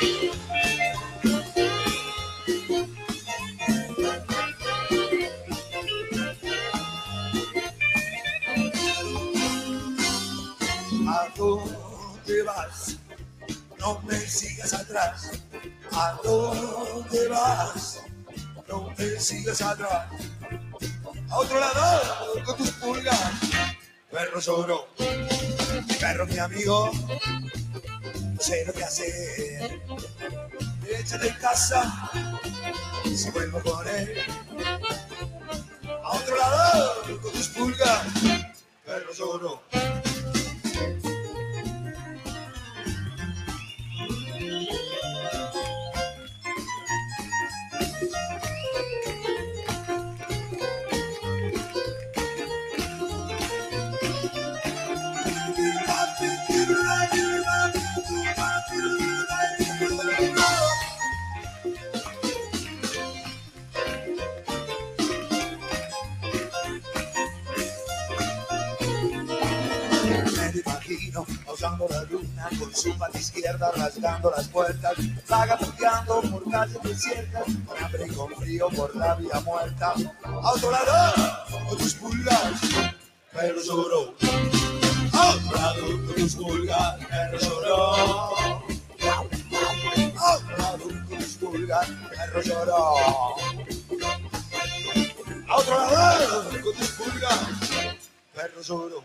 ¿A dónde vas? No me sigas atrás. ¿A dónde vas? No me sigas atrás. A otro lado con tus pulgas. Perro lloro, perro mi amigo. No sé lo que hacer. Échate en casa si vuelvo con él. A otro lado con tus pulgas. Perro lloro. La luna con su pata izquierda rasgando las puertas, vagabundeando por calles desiertas, con hambre y con frío por la vía muerta. A otro lado, con tus pulgas, pero lloró. A otro lado, con tus pulgas, pero lloró. A otro lado, con tus pulgas, pero lloró. A otro lado, con tus pulgas, perro lloró.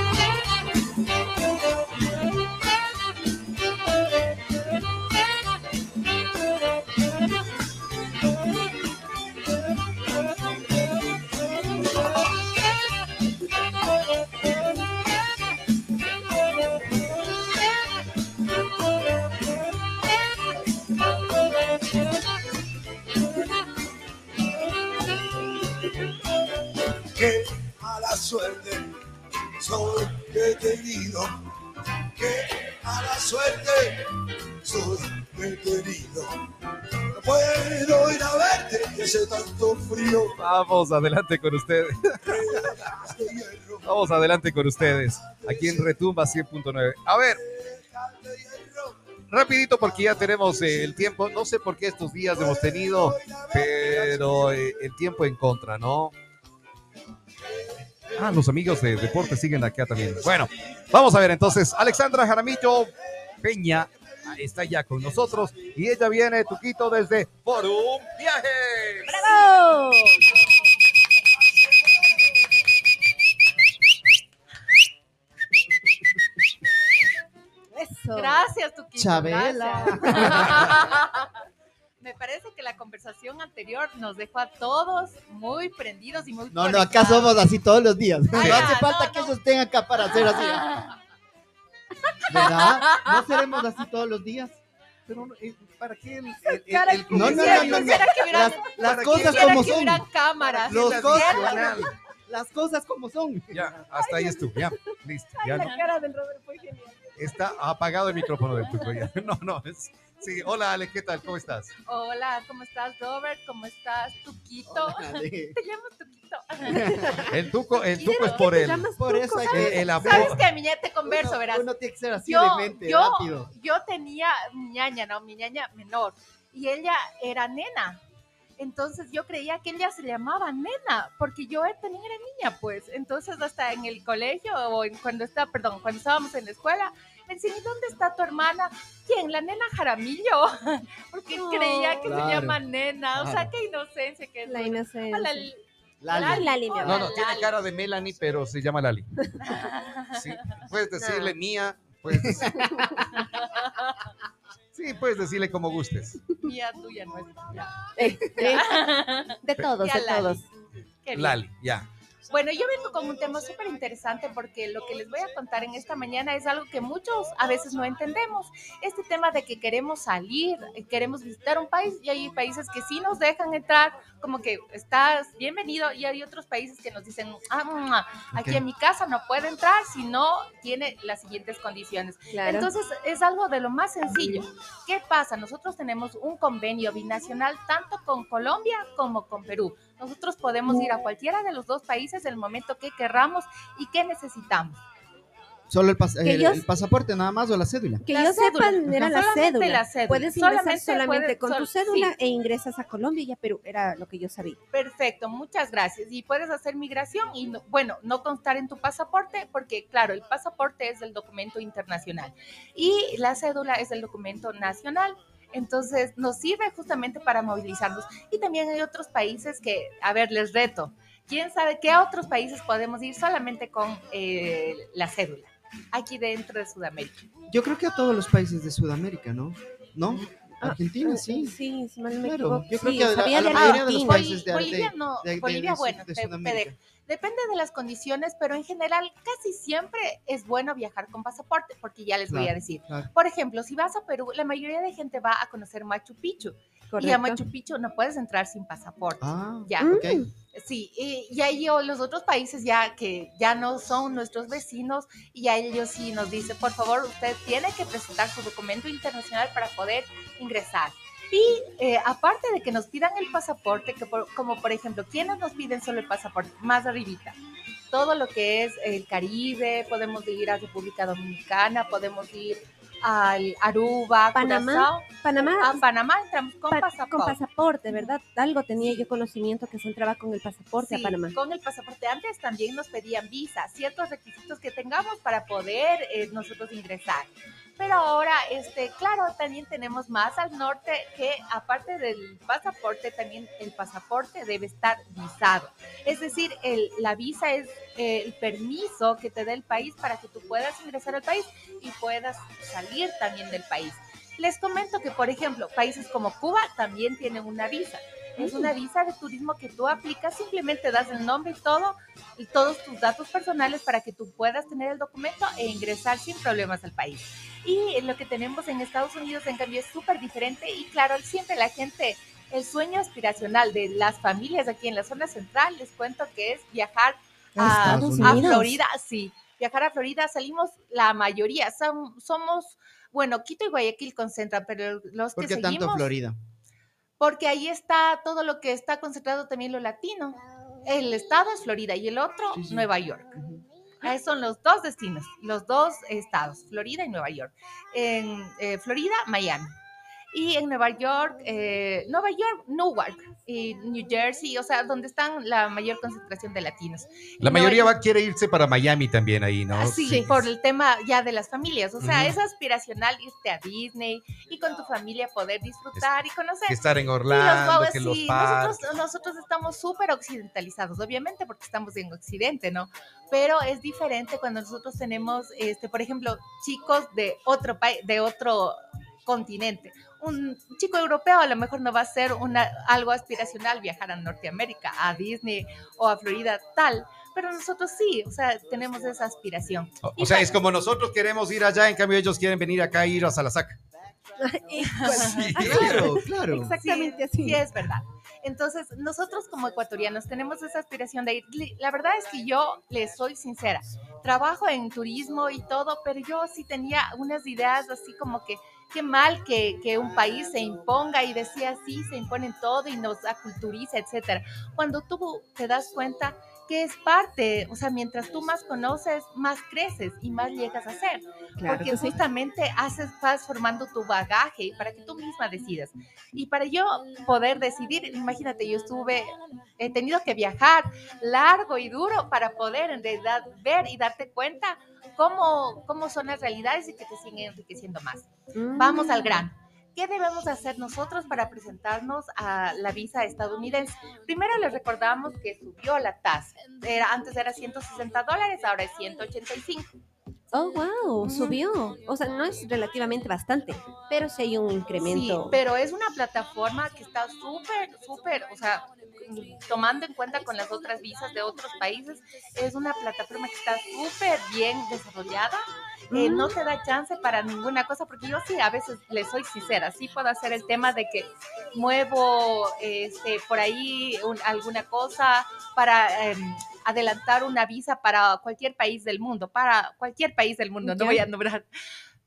Vamos, adelante con ustedes. Vamos adelante con ustedes. Aquí en Retumba 100.9. A ver, rapidito porque ya tenemos eh, el tiempo. No sé por qué estos días hemos tenido, pero eh, el tiempo en contra, ¿no? Ah, los amigos de deporte siguen acá también. Bueno, vamos a ver entonces. Alexandra Jaramillo Peña está ya con nosotros y ella viene, Tuquito, desde Por un Viaje. ¡Bravo! Eso. Gracias, Tuquito. Chabela. gracias. Me parece que la conversación anterior nos dejó a todos muy prendidos y muy No, no, acá conectados. somos así todos los días. No Ay, hace ya, falta no, que no. ellos estén acá para hacer así. ¿Verdad? ¿No seremos así todos los días? Pero, eh, ¿para qué el, el- el- el No, no, no, no, Las, las ¿Para cosas como que son. cámaras. Los cosas-. Las cosas como son. Ya, hasta ahí estuvo. Ya, listo. Ya no. La cara del Robert fue genial. Está apagado el micrófono del tuco ya. No, no. Es, sí, hola Ale, ¿qué tal? ¿Cómo estás? Hola, ¿cómo estás, Robert? ¿Cómo estás, Tuquito? Dale. Te llamo Tuquito. El tuco, el tuco es por el, Por eso hay que. el apodo. ¿Sabes qué, mi ña? Te converso, uno, verás. uno tiene que ser así yo, de mente, yo, rápido. yo tenía mi ñaña, ¿no? Mi ñaña menor. Y ella era nena. Entonces yo creía que ella se llamaba nena, porque yo también era niña, pues. Entonces hasta en el colegio o en- cuando está, perdón, cuando estábamos en la escuela, me decían, ¿y dónde está tu hermana? ¿Quién? La nena Jaramillo. Porque No. creía que Claro. se llama nena. O sea, qué inocencia que es. La inocencia. Hola, Lali. Lali, No, no, tiene cara de Melanie, pero se llama Lali. Sí, puedes decirle mía, puedes decir- Sí, puedes decirle como gustes. Mía, tuya, nuestra. Eh, eh, De todos, de todos. Lali, ya. Bueno, yo vengo con un tema súper interesante porque lo que les voy a contar en esta mañana es algo que muchos a veces no entendemos. Este tema de que queremos salir, eh, queremos visitar un país y hay países que sí nos dejan entrar, como que estás bienvenido y hay otros países que nos dicen, ah, aquí en mi casa no puede entrar si no tiene las siguientes condiciones. Claro. Entonces es algo de lo más sencillo. ¿Qué pasa? Nosotros tenemos un convenio binacional tanto con Colombia como con Perú. Nosotros podemos ir a cualquiera de los dos países el momento que querramos y que necesitamos. Solo el, pas- el- yo- el pasaporte nada más o la cédula. Que La yo cédula, sepan, era ajá. la cédula. la cédula. Puedes ingresar Solamente con tu cédula sí. e ingresas a Colombia y a Perú. Era lo que yo sabía. Perfecto, muchas gracias. Y puedes hacer migración y, no- bueno, no constar en tu pasaporte, porque claro, el pasaporte es el documento internacional y la cédula es el documento nacional. Entonces, nos sirve justamente para movilizarnos. Y también hay otros países que, a ver, les reto. ¿Quién sabe qué otros países podemos ir solamente con eh, la cédula? Aquí dentro de Sudamérica. Yo creo que a todos los países de Sudamérica, ¿no? ¿No? Argentina, sí. Sí, si mal me Claro, equivoco. yo creo Sí, que a la- a mayoría de los Argentina. países de- Bolivia no, de- Bolivia, de- bueno, de te- te Sudamérica. dejo. Depende de las condiciones, pero en general casi siempre es bueno viajar con pasaporte, porque ya les voy a decir. claro. Por ejemplo, si vas a Perú, la mayoría de gente va a conocer Machu Picchu. Y a. Machu Picchu no puedes entrar sin pasaporte. Ah, Ya. Mm. ok. Sí, y, y ahí o los otros países ya que ya no son nuestros vecinos y a ellos sí nos dice, por favor, usted tiene que presentar su documento internacional para poder ingresar. Y eh, aparte de que nos pidan el pasaporte, que por- como por ejemplo, ¿quiénes nos piden solo el pasaporte? Más arribita. Todo lo que es el Caribe, podemos ir a República Dominicana, podemos ir al Aruba, Panamá, Curazao. Panamá A Panamá entramos con pa- pasaporte. con pasaporte, ¿verdad? Algo tenía yo conocimiento que se entraba con el pasaporte Sí, a Panamá. Con el pasaporte antes también nos pedían visa, ciertos requisitos que tengamos para poder eh, nosotros ingresar. Pero ahora, este, claro, también tenemos más al norte que aparte del pasaporte, también el pasaporte debe estar visado. Es decir, el- la visa es eh, el permiso que te da el país para que tú puedas ingresar al país y puedas salir también del país. Les comento que, por ejemplo, países como Cuba también tienen una visa. Es una visa de turismo que tú aplicas, simplemente das el nombre y todo, y todos tus datos personales para que tú puedas tener el documento e ingresar sin problemas al país. Y lo que tenemos en Estados Unidos, en cambio, es súper diferente y claro, siempre la gente, el sueño aspiracional de las familias aquí en la zona central, les cuento que es viajar a. Florida, sí, viajar a Florida, salimos la mayoría, son- somos, bueno, Quito y Guayaquil concentran, pero los ¿Por que qué seguimos tanto Florida? Porque ahí está todo lo que está concentrado también lo latino. El estado es Florida y el otro Sí, sí. Nueva York. Ahí son los dos destinos, los dos estados, Florida y Nueva York. En eh, Florida, Miami. Y en Nueva York, eh, Nueva York, Newark y New Jersey, o sea, donde están la mayor concentración de latinos. La Y mayoría va, quiere irse para Miami también ahí, ¿no? Ah, sí, Sí. por el tema ya de las familias. O sea, Ujú. es aspiracional irte a Disney y con tu familia poder disfrutar y conocer. Que estar en Y los Orlando, guaguas, que los sí, nosotros, nosotros estamos súper occidentalizados, obviamente porque estamos en Occidente, ¿no? Pero es diferente cuando nosotros tenemos, este, por ejemplo, chicos de otro país, de otro continente. Un chico europeo a lo mejor no va a ser una, algo aspiracional viajar a Norteamérica, a Disney o a Florida, tal. Pero nosotros sí, o sea, tenemos esa aspiración. O, sea, pa- es como nosotros queremos ir allá, en cambio ellos quieren venir acá a ir a Salasaca. Sí. Claro, claro. Exactamente Sí, así. sí, es verdad. Entonces, nosotros como ecuatorianos tenemos esa aspiración de ir. La verdad es que yo les soy sincera. Trabajo en turismo y todo, pero yo sí tenía unas ideas así como que qué mal que, que un país se imponga y decía sí, se imponen todo y nos aculturiza, etcétera. Cuando tú te das cuenta que es parte, o sea, mientras tú más conoces, más creces y más llegas a ser Claro porque que sí. justamente haces, vas formando tu bagaje para que tú misma decidas. Y para yo poder decidir, imagínate, yo estuve, he tenido que viajar largo y duro para poder en realidad ver y darte cuenta cómo, cómo son las realidades y que te siguen enriqueciendo más. Mm. Vamos al grano. ¿Qué debemos hacer nosotros para presentarnos a la visa estadounidense? Primero les recordamos que subió la tasa. Era, antes era 160 dólares, ahora es 185. Oh, wow, subió. O sea, no es relativamente bastante, pero sí hay un Sí, incremento. pero es una plataforma que está súper, súper, o sea, tomando en cuenta con las otras visas de otros países, es una plataforma que está súper bien desarrollada. Eh, Mm. no te da chance para ninguna cosa, porque yo sí, a veces le soy sincera, sí puedo hacer el tema de que muevo este, por ahí un- alguna cosa para em, adelantar una visa para cualquier país del mundo, para cualquier país del mundo, no voy a nombrar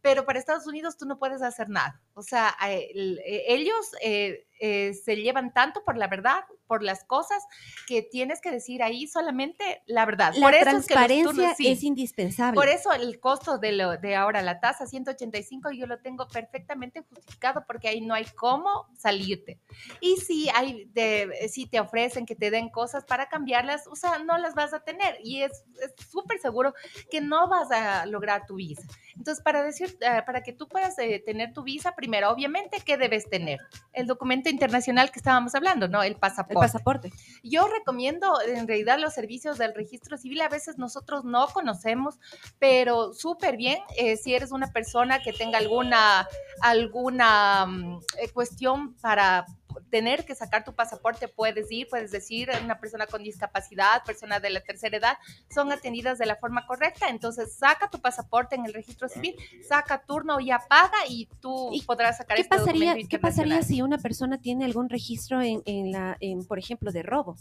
pero para Estados Unidos tú no puedes hacer nada. O sea, eh, eh, ellos eh, eh, se llevan tanto por la verdad, por las cosas, que tienes que decir ahí solamente la verdad. La por eso es que transparencia turnos- sí. es indispensable. Por eso el costo de, lo, de ahora, la tasa 185, yo lo tengo perfectamente justificado porque ahí no hay cómo salirte. Y si, hay de, si te ofrecen que te den cosas para cambiarlas, o sea, no las vas a tener. Y es es súper seguro que no vas a lograr tu visa. Entonces, para, decir, eh, para que tú puedas eh, tener tu visa, primero, obviamente, ¿qué debes tener? El documento internacional que estábamos hablando, ¿no? El el pasaporte. pasaporte. Yo recomiendo en realidad los servicios del registro civil. A veces nosotros no conocemos, pero súper bien eh, si eres una persona que tenga alguna, alguna mm, eh, cuestión para tener que sacar tu pasaporte, puedes ir, puedes decir, una persona con discapacidad, persona de la tercera edad, son atendidas de la forma correcta. Entonces, saca tu pasaporte en el registro civil, saca turno y apaga y tú ¿Y podrás sacar ¿Qué este pasaría, ¿Qué pasaría si una persona tiene algún registro en, en la, en, por ejemplo, de robo?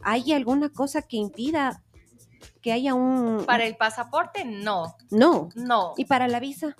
¿Hay alguna cosa que impida que haya un... Para el pasaporte, no, No. no. ¿Y para la visa?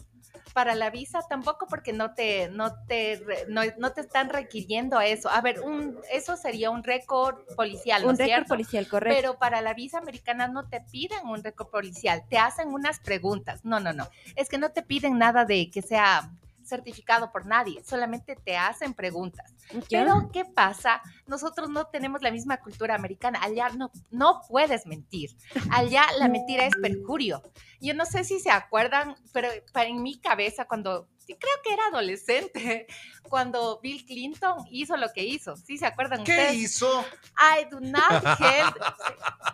Para la visa tampoco porque no te no te no, no te están requiriendo eso. A ver, un eso sería un récord policial, ¿no un récord policial, correcto. Pero para la visa americana no te piden un récord policial, te hacen unas preguntas. No, no, no. Es que no te piden nada de que sea certificado por nadie, solamente te hacen preguntas. ¿Ya? Pero, ¿qué pasa? Nosotros no tenemos la misma cultura americana. Allá no, no puedes mentir. Allá la mentira es perjurio. Yo no sé si se acuerdan, pero para en mi cabeza, cuando sí, creo que era adolescente, cuando Bill Clinton hizo lo que hizo. ¿Sí se acuerdan ¿Qué ustedes? hizo? I do not have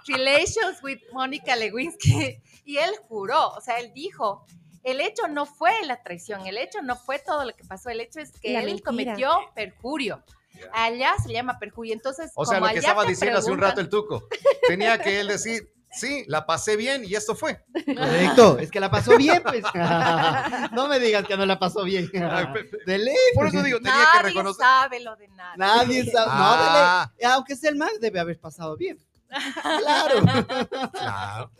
relations with Mónica Lewinsky. Y él juró, o sea, él dijo, el hecho no fue la traición, el hecho no fue todo lo que pasó, el hecho es que La él mentira. cometió perjurio. Allá se llama perjurio. Entonces, O sea, como lo que estaba diciendo hace un rato el tuco. Tenía que él decir, sí, la pasé bien y esto fue. Correcto, es que la pasó bien, pues. no me digas que no la pasó bien. De ley. Por eso digo, tenía que Nadie reconocer. sabe lo de nada. Nadie sabe. Ah. No, de ley. Aunque sea el man, debe haber pasado bien. Claro. Claro. Claro,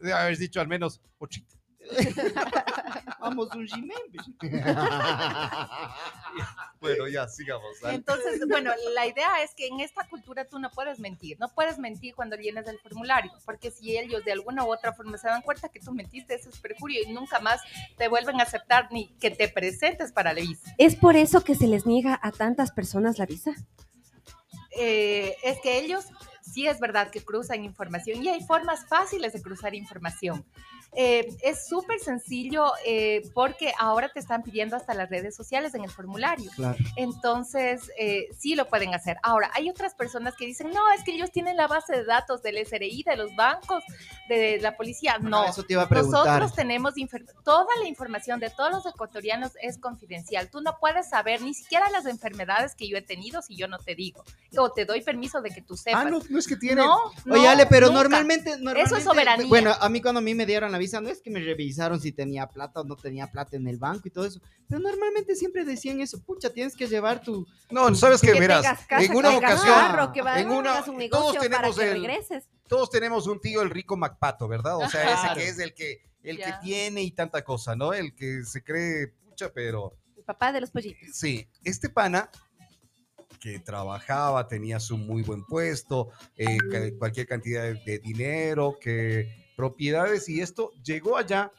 Debe haber dicho al menos ochita. Vamos un Jiménez. Bueno, ya, sigamos. dale. Entonces, bueno, la idea es que en esta cultura tú no puedes mentir, no puedes mentir cuando llenas el formulario, porque si ellos de alguna u otra forma se dan cuenta que tú mentiste, eso es perjurio y nunca más te vuelven a aceptar ni que te presentes para la visa. ¿Es por eso que se les niega a tantas personas la visa? Eh, es que ellos sí es verdad que cruzan información y hay formas fáciles de cruzar información. Eh, es súper sencillo eh, porque ahora te están pidiendo hasta las redes sociales en el formulario. Claro. Entonces, eh, sí lo pueden hacer. Ahora, hay otras personas que dicen, no, es que ellos tienen la base de datos del SRI, de los bancos, de la policía. No, Eso te iba a nosotros tenemos toda la información de todos los ecuatorianos es confidencial. Tú no puedes saber ni siquiera las enfermedades que yo he tenido si yo no te digo. O te doy permiso de que tú sepas. Ah, no, no es que tiene. No, Oye, Ale, pero nunca. normalmente, normalmente. soberanía. Bueno, a mí cuando a mí me dieron la visa, no es que me revisaron si tenía plata o no tenía plata en el banco y todo eso. Pero normalmente siempre decían eso, pucha, tienes que llevar tu. No, sabes que, Que verás, casa, en una ocasión, carro, que va- en una- hagas un todos tenemos que el- regreses. todos tenemos un tío, el rico Macpato, ¿verdad? O sea, ese que es el que, el que tiene y tanta cosa, ¿no? El que se cree, pucha, pero El papá de los pollitos. sí, este pana que trabajaba, tenía su muy buen puesto, eh, cualquier cantidad de, de dinero, que propiedades y esto, llegó allá.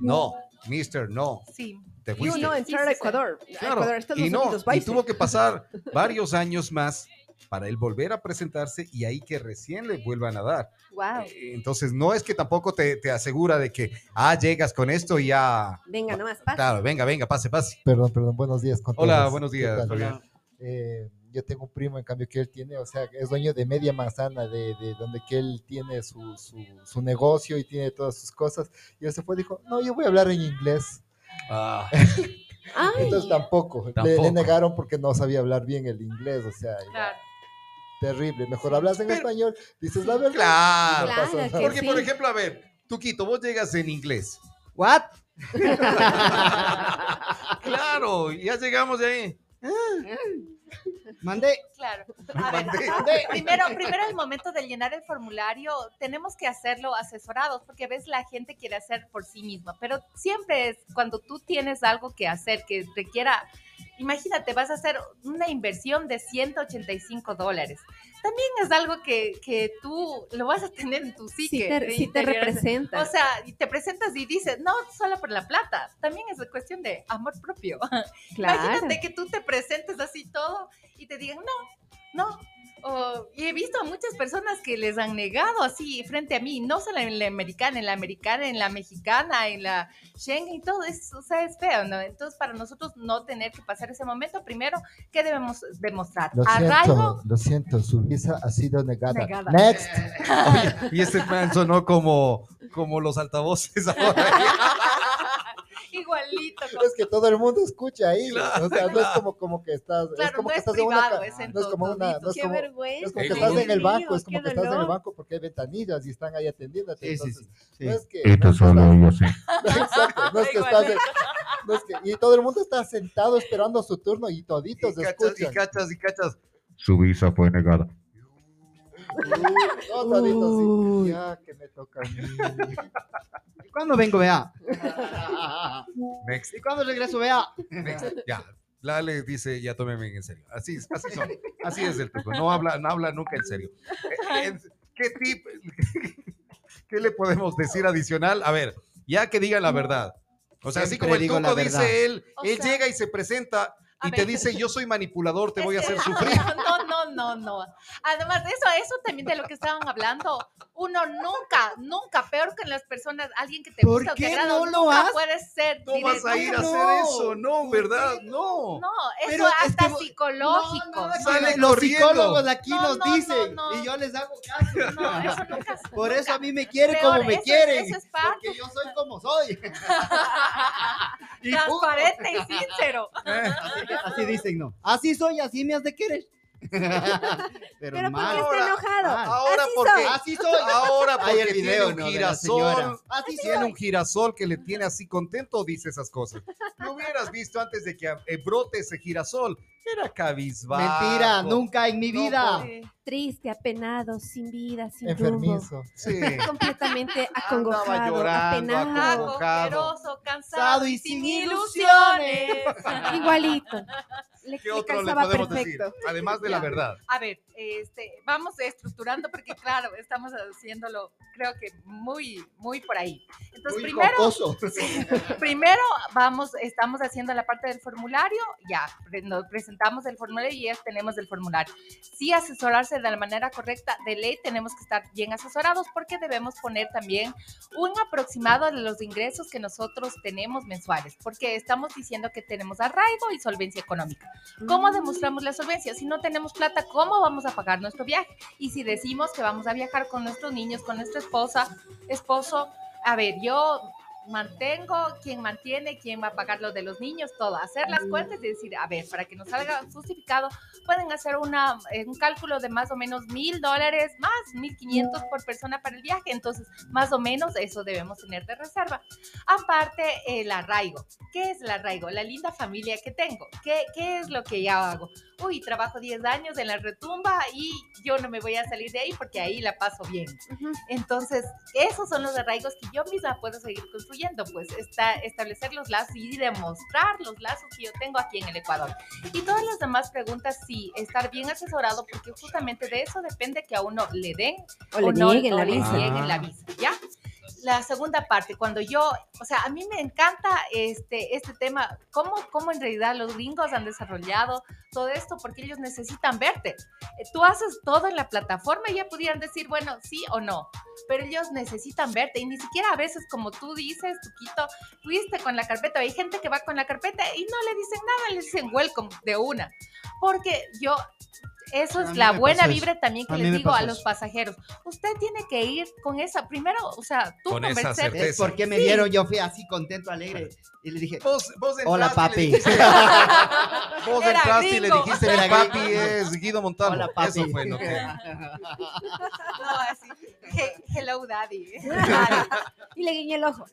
No, mister, no, Sí. te Y fuiste. uno entrar a. Ecuador. Claro, Ecuador, Estados y no, Unidos, y tuvo que pasar varios años más para él volver a presentarse y ahí que recién le vuelvan a dar. Wow. Eh, Entonces, no es que tampoco te, te asegura de que, ah, llegas con esto y ya. Venga, nomás, pasa. Claro, venga, venga, pase, pase. Perdón, perdón, buenos días. Con Hola, todos. buenos ¿Qué días? Fabián. Eh, yo tengo un primo, en cambio, que él tiene, o sea, es dueño de media manzana, de, de donde que él tiene su, su, su negocio y tiene todas sus cosas. Y él se fue y dijo, no, yo voy a hablar en inglés. Ah, Entonces tampoco, le- negaron porque no sabía hablar bien el inglés, o sea, era Claro. terrible. Mejor hablas en Pero- español, dices la verdad. claro. no que Porque, por ejemplo, a ver, Tuquito, vos llegas en inglés. ¿What? Claro, ya llegamos de ahí. Mandé. Claro. A ver, Mandé. primero, primero el momento de llenar el formulario, tenemos que hacerlo asesorados, porque a veces la gente quiere hacer por sí misma, pero siempre es cuando tú tienes algo que hacer que requiera, imagínate, vas a hacer una inversión de 185 dólares. También es algo que, que tú lo vas a tener en tu psique. Sí te, sí te representa. O sea, te presentas y dices, no solo por la plata, también es cuestión de amor propio. claro. Imagínate que tú te presentes así todo y te digan, no, no. O- y he visto a muchas personas que les han negado así frente a mí, no solo en la americana, en la americana, en la mexicana, en la Schengen y todo, es, o sea, es feo, ¿no? Entonces, para nosotros no tener que pasar ese momento, primero, ¿qué debemos demostrar? Lo Arraigo, siento, lo siento, su visa ha sido negada. Negada. Next. Oye, y este plan sonó como, como los altavoces ahora. igualito. con- Es que todo el mundo escucha ahí. Claro, o sea, no es claro. como, como que estás. es Claro, como no que es estás en una. privado, es en no es como una. No es Qué como, vergüenza. es como que estás en el banco, es como que estás en el banco porque hay ventanillas y están ahí atendiéndote. Sí, sí, entonces, sí. sí. No es que. Esto no es que solo yo sé. Exacto, no es que estás en- no es que- y todo el mundo está sentado esperando su turno y Y toditos cachas, y escuchan. cachas, y cachas. Su visa fue negada. Toditos. Uy. Ya que me toca a mí. ¿Y cuándo vengo, vea? Next, ¿Y cuándo regreso, vea? next. Ya. Lale dice, ya tómeme en serio. Así, es, así son. Así es el truco. No habla, no habla nunca en serio. Eh, ¿Qué tip? ¿Qué le podemos decir adicional? A ver, ya que digan la verdad. O sea, así Siempre como el digo la truco verdad. dice él, O él sea, llega y se presenta y te dice, yo soy manipulador, te Es voy a que- hacer sufrir. No, no, no, no. Además de eso, eso también de lo que estaban hablando, uno nunca, nunca, peor que en las personas, alguien que te ¿Por gusta o te qué agrada, no lo nunca haces? puede ser No vas a ir a No. hacer eso, no, ¿verdad? No. No, eso Pero es hasta que vo- psicológico. No, no, Sale que los corriendo. psicólogos aquí No, nos no, no, dicen no. y yo les hago caso. No, eso nunca. Por nunca. eso a mí me quieren Peor, como me eso es- quieren. eso es parte. Porque yo soy como soy. Y Transparente y sincero. Así dicen, ¿no? Así soy, así me has de querer. Pero, Pero ¿por mal. qué Ahora- está enojado? mal. Ahora Así porque soy. Así soy. ahora Hay porque el video, tiene un girasol. Así tiene soy. un girasol que le tiene así contento, dice esas cosas. Lo hubieras visto antes de que eh, brote ese girasol. Era cabizbajo. Mentira, nunca en mi No, vida. Triste, apenado, sin vida, sin rumbo. Enfermizo. Sí. Completamente acongojado, llorando, apenado. acongojado. Agojeroso, cansado y sin ilusiones. Igualito. Le, ¿Qué le otro le podemos perfecto. decir? Además de la Ya. verdad. A ver, este, vamos estructurando porque claro, estamos haciéndolo, creo que muy, muy por ahí. Entonces, Muy primero, jocoso. primero vamos, estamos haciendo la parte del formulario, ya, nos presentamos el formulario y ya tenemos el formulario. Sí, asesorarse de la manera correcta, de ley tenemos que estar bien asesorados porque debemos poner también un aproximado de los ingresos que nosotros tenemos mensuales, porque estamos diciendo que tenemos arraigo y solvencia económica. ¿Cómo demostramos la solvencia? Si no tenemos plata, ¿cómo vamos a pagar nuestro viaje? Y si decimos que vamos a viajar con nuestros niños, con nuestra esposa, esposo, a ver, yo mantengo, quién mantiene, quién va a pagar lo de los niños, todo, hacer las cuentas y decir, a ver, para que nos salga justificado, pueden hacer una, eh, un cálculo de más o menos mil dólares más, mil quinientos por persona para el viaje, entonces más o menos eso debemos tener de reserva. Aparte, el arraigo. ¿Qué es el arraigo? La linda familia que tengo. ¿Qué, qué es lo que ya hago? Uy, trabajo 10 años en la retumba y yo no me voy a salir de ahí porque ahí la paso bien. Entonces, esos son los arraigos que yo misma puedo seguir construyendo, pues está, establecer los lazos y demostrar los lazos que yo tengo aquí en el Ecuador. Y todas las demás preguntas, sí, estar bien asesorado, porque justamente de eso depende que a uno le den O le no, nieguen la le visa. nieguen la visa, ¿ya? La segunda parte, cuando yo, o sea, a mí me encanta este, este tema, cómo, cómo en realidad los gringos han desarrollado todo esto, porque ellos necesitan verte. Eh, Tú haces todo en la plataforma y ya pudieran decir, bueno, sí o no, pero ellos necesitan verte y ni siquiera a veces, como tú dices, Tuquito, fuiste con la carpeta, hay gente que va con la carpeta y no le dicen nada, le dicen welcome de una, porque yo... Eso es la buena pasó vibra también que les digo a los pasajeros. Usted tiene que ir con esa, primero, o sea, tú Con esa convencer- certeza. Porque me Sí. vieron, yo fui así contento, alegre. Y le dije, Vos, vos Hola, papi. dijiste- vos Era entraste y le gringo. dijiste, Era papi gringo. es Guido Montalvo. hola papi. Eso fue, ¿no? Que- No, así, "He- hello daddy. Y le guiñé el ojo.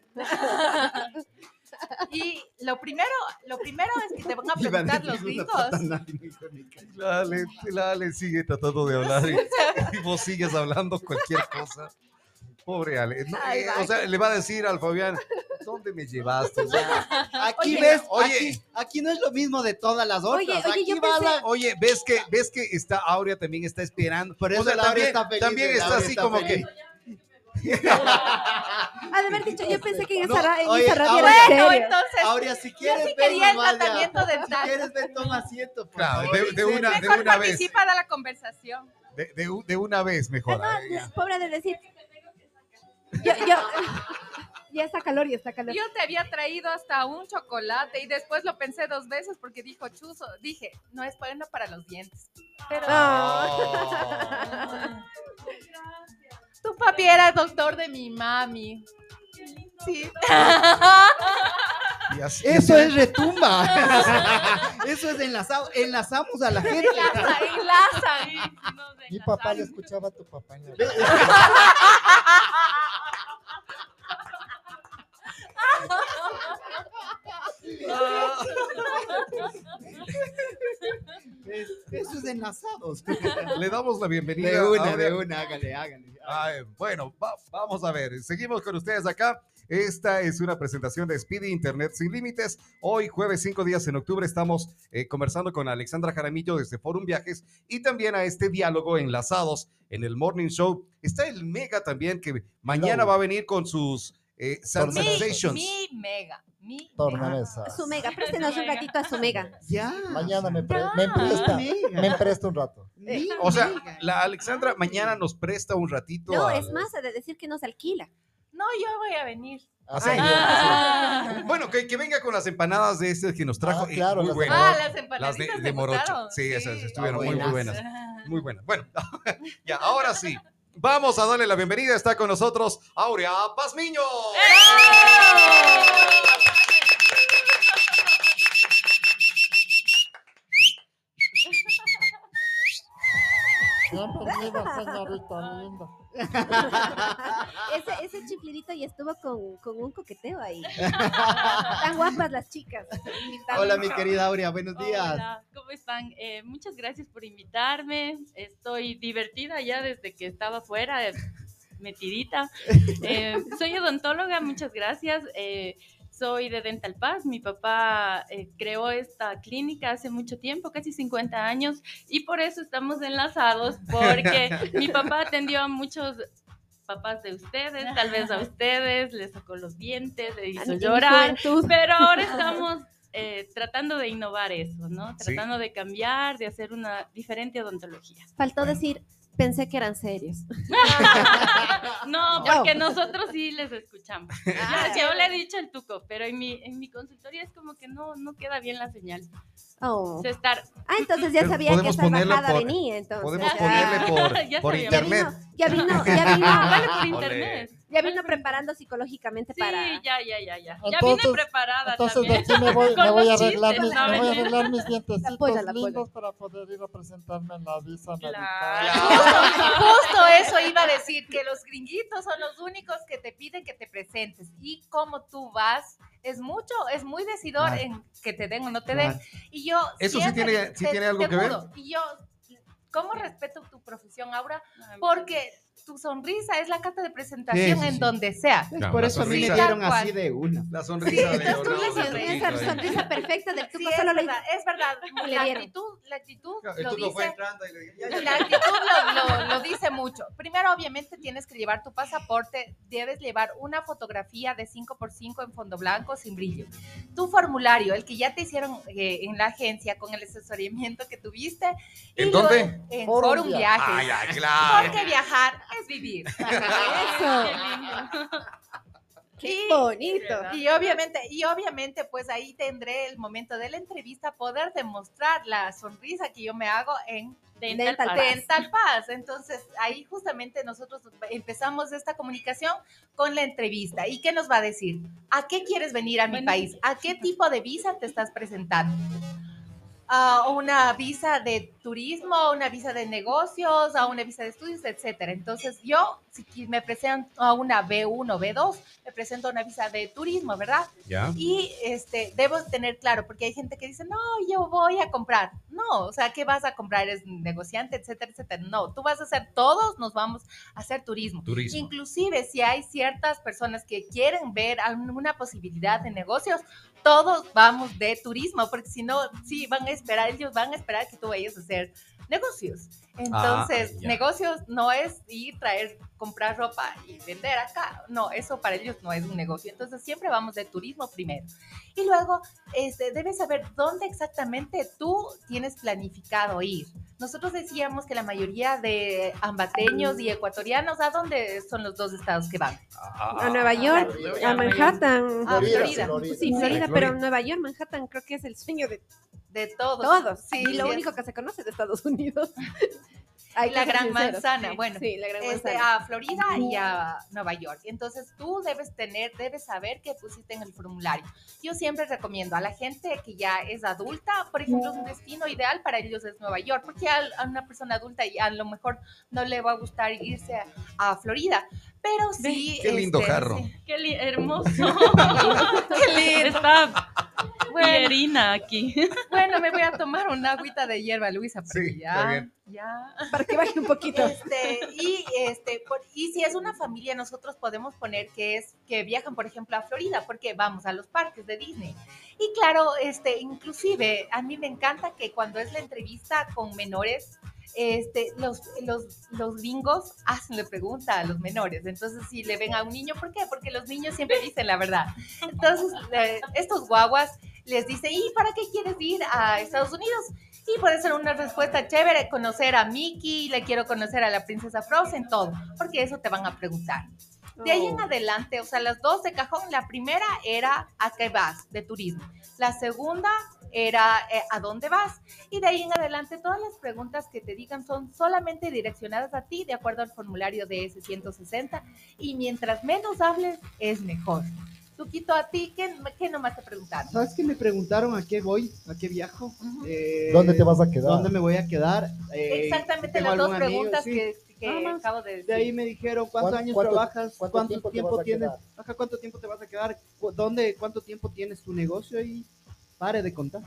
Y lo primero, lo primero es que te van a preguntar los gringos. ca- Lale, Lale sigue tratando de hablar y, y vos sigues hablando cualquier cosa. Pobre Ale. No, Ay, eh, o sea, le va a decir al Fabián, ¿dónde me llevaste? O sea, Aquí Oye, ves, oye. aquí, aquí no es lo mismo de todas las otras. Oye, oye, aquí yo va pensé- la- Oye, ves que, ves que está Aurea también está esperando. Por O eso sea, la también, está feliz, también la está así como feliz. que. Ha de haber dicho, yo pensé que en esa, No, en oye, esa radio ahora- era Bueno, serio. entonces, Aurea, si yo quieres, sí ven quería el nomás ya. tratamiento Si quieres, ven, toma asiento, por Claro, favor. de, de una, de Mejor una vez. participa de la conversación. De, de de una vez mejor. Ah, no, pobre de decir. Yo, yo, ya está calor, ya está calor. Yo te había traído hasta un chocolate y después lo pensé dos veces porque dijo chuzo. Dije, no es bueno para los dientes. Pero Ah. tu papi era doctor de mi mami. Sí. Y así- Eso es retumba. Eso es enlazado. Enlazamos a la gente. Enlaza, enlaza. Mi papá le escuchaba a tu papá en la Es- Eso es enlazados. Le damos la bienvenida. De una, Aurea. de una, hágale, hágale. Ay, bueno, va- vamos a ver. Seguimos con ustedes acá. Esta es una presentación de Speedy Internet sin límites. Hoy, jueves 5 días en octubre, estamos eh, conversando con Alexandra Jaramillo desde Forum Viajes y también a este diálogo enlazados en el Morning Show. Está el Mega también que mañana Hello. va a venir con sus eh, Sun Mi- Sensations. Mi mega. Mi tornamesa. Su mega, préstenos un ratito a su mega. Ya. Mañana me, pre- Ya. me empresta, Mega. me empresta un rato. Mega. O sea, la Alexandra mañana nos presta un ratito. No, a- es más, ha de decir que nos alquila. No, yo voy a venir. Que- Ah, Bueno, que, que venga con las empanadas de este que nos trajo. Ah, eh, claro, muy las buenas. Ah, las Las de, de morocho. gustaron. Sí, esas estuvieron muy, muy buenas. Muy buenas. Bueno, ya, ahora sí. Vamos a darle la bienvenida. Está con nosotros Aurea Pazmiño. Bienvenida, señorita linda. Ese, ese chiflidito y estuvo con, con un coqueteo ahí. Tan guapas las chicas. Hola, mi querida Aurea, buenos días. Hola, ¿cómo están? Eh, muchas gracias por invitarme. Estoy divertida ya desde que estaba fuera, eh, metidita. Eh, soy odontóloga, muchas gracias. Eh, soy de Dental Paz. Mi papá eh, creó esta clínica hace mucho tiempo, casi 50 años, y por eso estamos enlazados, porque mi papá atendió a muchos papás de ustedes, tal vez a ustedes, les sacó los dientes, le hizo llorar. Pero ahora estamos eh, tratando de innovar eso, ¿no? Sí. Tratando de cambiar, de hacer una diferente odontología. Faltó decir, pensé que eran serios. No, No. porque nosotros sí les escuchamos. Ah, Yo le he dicho al tuco, pero en mi, en mi consultoría es como que no, no queda bien la señal. Oh. Estar, Ah, entonces ya sabía que esa bajada por- venía, entonces. Podemos Ya. ponerle por, Ya por internet. Ya vino, ya vino, ya vino, dale por internet. ya vino preparando psicológicamente Sí, para. ya, ya, ya, ya. ya Entonces- vine preparada Entonces de también. aquí me voy, me voy a arreglar chistes, mis, me voy a arreglar mis dientecitos polla, lindos para poder ir a presentarme en la visa americana. Claro. Justo eso iba a decir, que los gringuitos son los únicos que te piden que te presentes. Y como tú vas, es mucho, es muy decidor Claro. en que te den o no te den. Y yo. Eso sí tiene- sí te- tiene algo que ver. Y yo, ¿cómo respeto tu profesión, Aura? Porque tu sonrisa es la carta de presentación Sí, sí, en donde sea. Ya, Por la eso a mí me sonrisa. dieron así de una. La sonrisa Leonardo tú Tokio, Esa ahí. sonrisa perfecta del Sí, tuco es solo le verdad, es verdad. La actitud, la actitud lo dice. y La actitud lo, lo- lo dice mucho. Primero, obviamente, tienes que llevar tu pasaporte, debes llevar una fotografía de 5x5 en fondo blanco sin brillo. Tu formulario, el que ya te hicieron eh, en la agencia con el asesoramiento que tuviste. y ¿En luego- dónde? En Forum Forum Viajes. Ah, ya, claro. Porque viajar es vivir. Eso. Qué bonito. Y obviamente, y obviamente, pues ahí tendré el momento de la entrevista poder demostrar la sonrisa que yo me hago en Dental Dental Paz. Paz. Dental Paz. Entonces, ahí justamente nosotros empezamos esta comunicación con la entrevista. ¿Y qué nos va a decir? ¿A qué quieres venir a mi Bueno. país? ¿A qué tipo de visa te estás presentando? ¿A una visa de turismo, una visa de negocios, a una visa de estudios, etcétera? Entonces, yo si me presento a una B1, B2, me presento a una visa de turismo, ¿verdad? ¿Ya? Y este, debo tener claro, porque hay gente que dice, no, yo voy a comprar. No, o sea, ¿qué vas a comprar? ¿Eres negociante, etcétera, etcétera? No, tú vas a hacer, todos nos vamos a hacer turismo. Turismo. Inclusive si hay ciertas personas que quieren ver alguna posibilidad de negocios, todos vamos de turismo, porque si no, sí, van a esperar, ellos van a esperar que tú vayas a hacer negocios. Entonces, Ah, ya. negocios no es ir, traer, comprar ropa y vender acá. No, eso para ellos no es un negocio. Entonces, siempre vamos de turismo primero. Y luego, este, debes saber dónde exactamente tú tienes planificado ir. Nosotros decíamos que la mayoría de ambateños y ecuatorianos, ¿a dónde son los dos estados que van? A Nueva York, a Manhattan. A Florida. Sí, Florida, pero Nueva York, Manhattan creo que es el sueño de De todos. todos. Sí, y lo sí, único que se conoce de Estados Unidos. Hay la gran sinceros. manzana, bueno. Sí, la gran este, manzana. a Florida y a Nueva York. Entonces tú debes tener, debes saber qué pusiste en el formulario. Yo siempre recomiendo a la gente que ya es adulta, por ejemplo, un destino ideal para ellos es Nueva York, porque a, una persona adulta ya a lo mejor no le va a gustar irse a, a Florida. Pero sí. Qué lindo este, jarro. sí. Qué li- hermoso. Qué lindo. Está Bueno, aquí. bueno, me voy a tomar una agüita de hierba, Luisa, porque Sí, ya, está bien. ya. Para que baje un poquito. Este, y, este, por- y si es una familia, nosotros podemos poner que es que viajan, por ejemplo, a Florida, porque vamos a los parques de Disney. Y claro, este, inclusive a mí me encanta que cuando es la entrevista con menores, este, los, los, los gringos hacen la pregunta a los menores. Entonces, si le ven a un niño, ¿por qué? Porque los niños siempre dicen la verdad. Entonces, eh, estos guaguas les dicen, ¿y para qué quieres ir a Estados Unidos? Y puede ser una respuesta chévere, conocer a Mickey, le quiero conocer a la princesa Frozen, todo, porque eso te van a preguntar. De ahí en Oh. adelante, o sea, las dos de cajón, la primera era a qué vas de turismo, la segunda era eh, a dónde vas y de ahí en adelante todas las preguntas que te digan son solamente direccionadas a ti de acuerdo al formulario de S160 y mientras menos hables es mejor. Tuquito, a ti, ¿qué, qué nomás te preguntaron? ¿Sabes que me preguntaron a qué voy? ¿A qué viajo? Ujú. Eh, ¿Dónde te vas a quedar? ¿Dónde me voy a quedar? Eh, Exactamente las dos algún amigo, preguntas sí. que, que acabo de decir. De ahí me dijeron, ¿cuántos ¿Cuánto- años cuánto- trabajas? cuánto ¿Cuánto, tiempo tiempo, te vas a tienes? quedar? Ajá, ¿Cuánto tiempo te vas a quedar? ¿Cu- ¿Dónde, ¿Cuánto tiempo tienes tu negocio? Y pare de contar.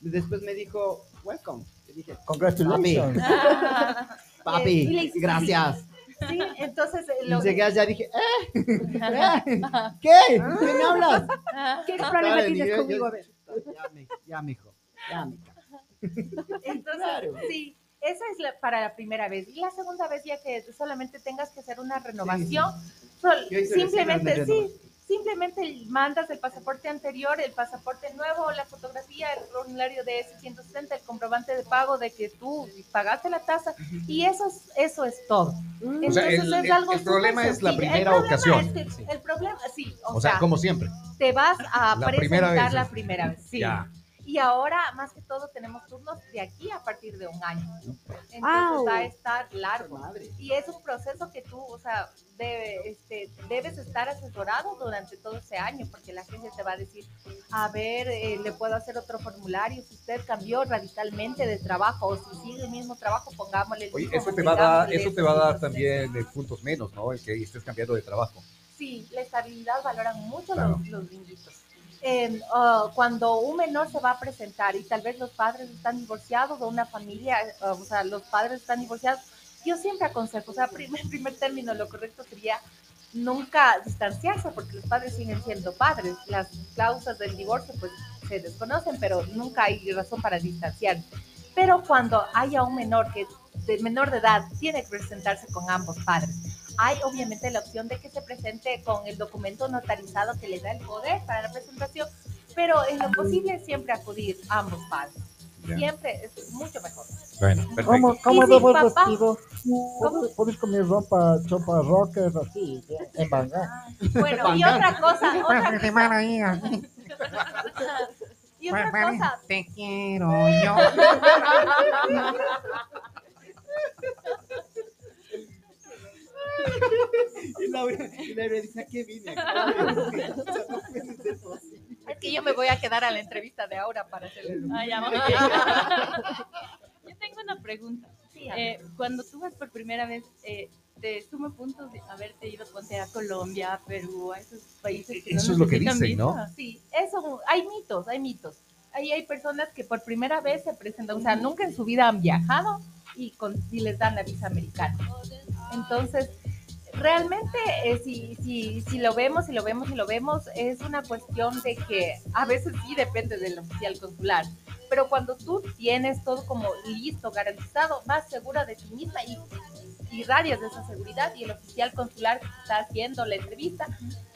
Y después me dijo, welcome. Y dije, Congratulations. Ah, papi, le hiciste gracias. Sí, entonces eh, Y lo llegué allá y dije, ¿eh? ¿Eh? ¿Qué? ¿Qué me hablas? ¿Qué problema tienes yo- conmigo? yo- A ver. Ya, me, ya, mijo. Ya, me Entonces, Claro. sí, esa es la- para la primera vez. Y la segunda vez ya que solamente tengas que hacer una renovación, simplemente, sí, simplemente mandas el pasaporte anterior, el pasaporte nuevo, la fotografía, el formulario de S160, el comprobante de pago de que tú pagaste la tasa y eso es, eso es todo. Mm. O sea, Entonces el- es algo el problema es la primera el ocasión. es que- Sí. El problema, sí, o, O sea, sea, como siempre. te vas a La primera presentar vez, la primera vez. Sí. Ya. Y ahora, más que todo, tenemos turnos de aquí a partir de un año. Entonces Au. va a estar largo. Y es un proceso que tú, o sea, debe- este, debes estar asesorado durante todo ese año, porque la gente te va a decir, a ver, eh, le puedo hacer otro formulario, si usted cambió radicalmente de trabajo o si sigue el mismo trabajo, pongámosle el Oye, mismo, eso te va a dar, eso te va a dar también puntos menos, ¿no? El que estés cambiando de trabajo. Sí, la estabilidad valoran mucho Claro. los, los gringuitos. Eh, cuando un menor se va a presentar y tal vez los padres están divorciados o una familia, ah, o sea, los padres están divorciados, yo siempre aconsejo, o sea, primer, primer término, lo correcto sería nunca distanciarse porque los padres siguen siendo padres. Las causas del divorcio pues se desconocen, pero nunca hay razón para distanciarse. Pero cuando haya un menor que de menor de edad tiene que presentarse con ambos padres. Hay obviamente la opción de que se presente con el documento notarizado que le da el poder para la presentación, pero en lo posible siempre acudir a ambos padres. Siempre es mucho mejor. Bueno, perfecto. ¿Cómo, cómo debo vestido? ¿Puedo, puedo ir con mi ropa chopa rocker así, en manga? Bueno, y otra cosa, otra cosa, ahí, y otra cosa, Te quiero yo. Y Laura, y Laura dice, ¿a qué vine? es que yo me voy a quedar a la entrevista de ahora para hacerle Ah, ya, ok. Yo tengo una pregunta. Sí. Eh, cuando tú vas por primera vez, eh, te suma puntos de haberte ido ponte a Colombia, a Perú, a esos países que Eso no es lo que dicen, ¿no? visa. Sí, eso, hay mitos, hay mitos. Ahí hay personas que por primera vez se presentan, o sea, nunca en su vida han viajado y, con, y les dan la visa americana. Entonces, realmente, eh, si, si, si lo vemos, si lo vemos, si lo vemos, es una cuestión de que a veces sí depende del oficial consular. Pero cuando tú tienes todo como listo, garantizado, más segura de ti misma y irradias de esa seguridad y el oficial consular que está haciendo la entrevista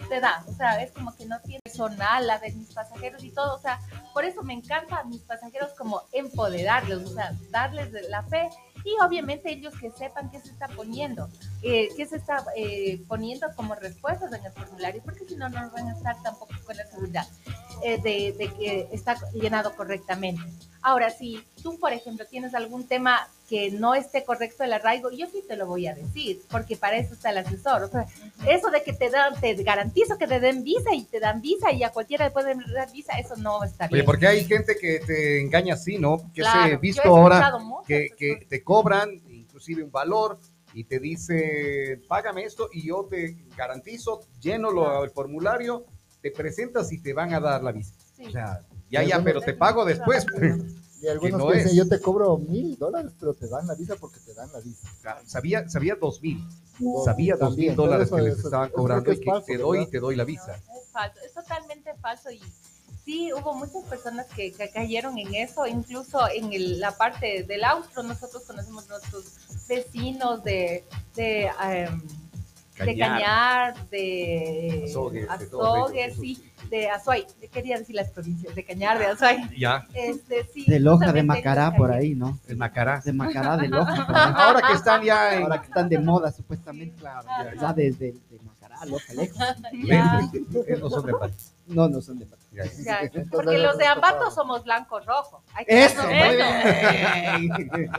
te da, o sea, es como que no tiene personal, la de mis pasajeros y todo, o sea, por eso me encanta a mis pasajeros como empoderarlos, o sea, darles la fe y obviamente ellos que sepan qué se está poniendo, eh, qué se está eh, poniendo como respuestas en el formulario, porque si no, no van a estar tampoco con la seguridad eh, de, de que está llenado correctamente. Ahora, si tú, por ejemplo, tienes algún tema que no esté correcto el arraigo, yo sí te lo voy a decir, porque para eso está el asesor. O sea, eso de que te dan, te garantizo que te den visa y te dan visa y a cualquiera le pueden dar visa, eso no está Oye, bien. porque hay gente que te engaña así, ¿no? Que Claro, se visto ahora que, que te cobran inclusive un valor y te dice, págame esto y yo te garantizo, lleno lo- el formulario, te presentas y te van a dar la visa. Sí. O sea, ya, ya, pero te pago después. Y algunos no dicen, yo te cobro mil dólares, pero te dan la visa porque te dan la visa. Sabía, sabía dos mil, sabía dos mil dólares que les estaban cobrando y que falso, te doy y te doy la visa. Es falso, es totalmente falso y sí, hubo muchas personas que, que cayeron en eso, incluso en el- la parte del austro, nosotros conocemos nuestros vecinos de, de, em, de Cañar. Cañar, de Azogues, de Azogues, esos. sí, de Azuay, quería decir las provincias, de Cañar, de Azuay. Ya, Este, sí, De Loja, de Macará, por ahí, ¿no? el Macará. De Macará, de Loja. Ahora que están ya en... Ahora que están de moda, supuestamente. Claro, ya, Ya desde de Macará, Loja, lejos. Ya, Ellos no son de. No, no son de Ya, ya. Entonces, porque los de eso Ambato somos blanco-rojo. Hay que Eso, bien.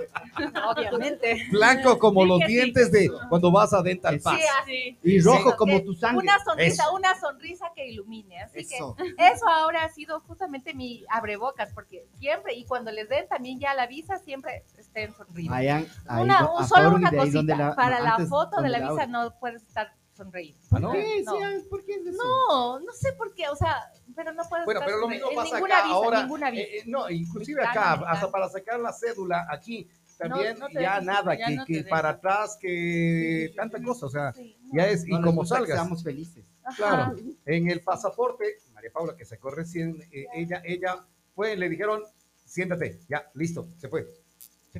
Obviamente. Blanco como Sí los sí. dientes de cuando vas a Dental Sí, Pass. Sí, así. Y rojo Sí, como tu sangre. Una sonrisa, Eso. una sonrisa que ilumine. Así Eso. que eso ahora ha sido justamente mi abrebocas, porque siempre, y cuando les den también ya la visa, siempre estén sonriendo. Hayan, ahí Una, un- solo una cosita, la- para la foto de la visa no puedes estar sonreído. ¿Ah, no? ¿Qué? No. Sí, ¿Por qué es eso? No, no sé por qué, o sea, pero no puedes Bueno, estar pero lo mismo pasa ninguna acá visa, ahora. ninguna visa. eh, eh, no, inclusive acá, hasta para sacar la cédula aquí, también no te ya nada, ya que, no que para atrás, que tanta cosa, o sea, Sí, no. ya es, y No como salgas, Seamos felices. claro, en el pasaporte, María Paula, que sacó recién, eh, ella, ella fue, le dijeron, siéntate, ya, listo, se fue.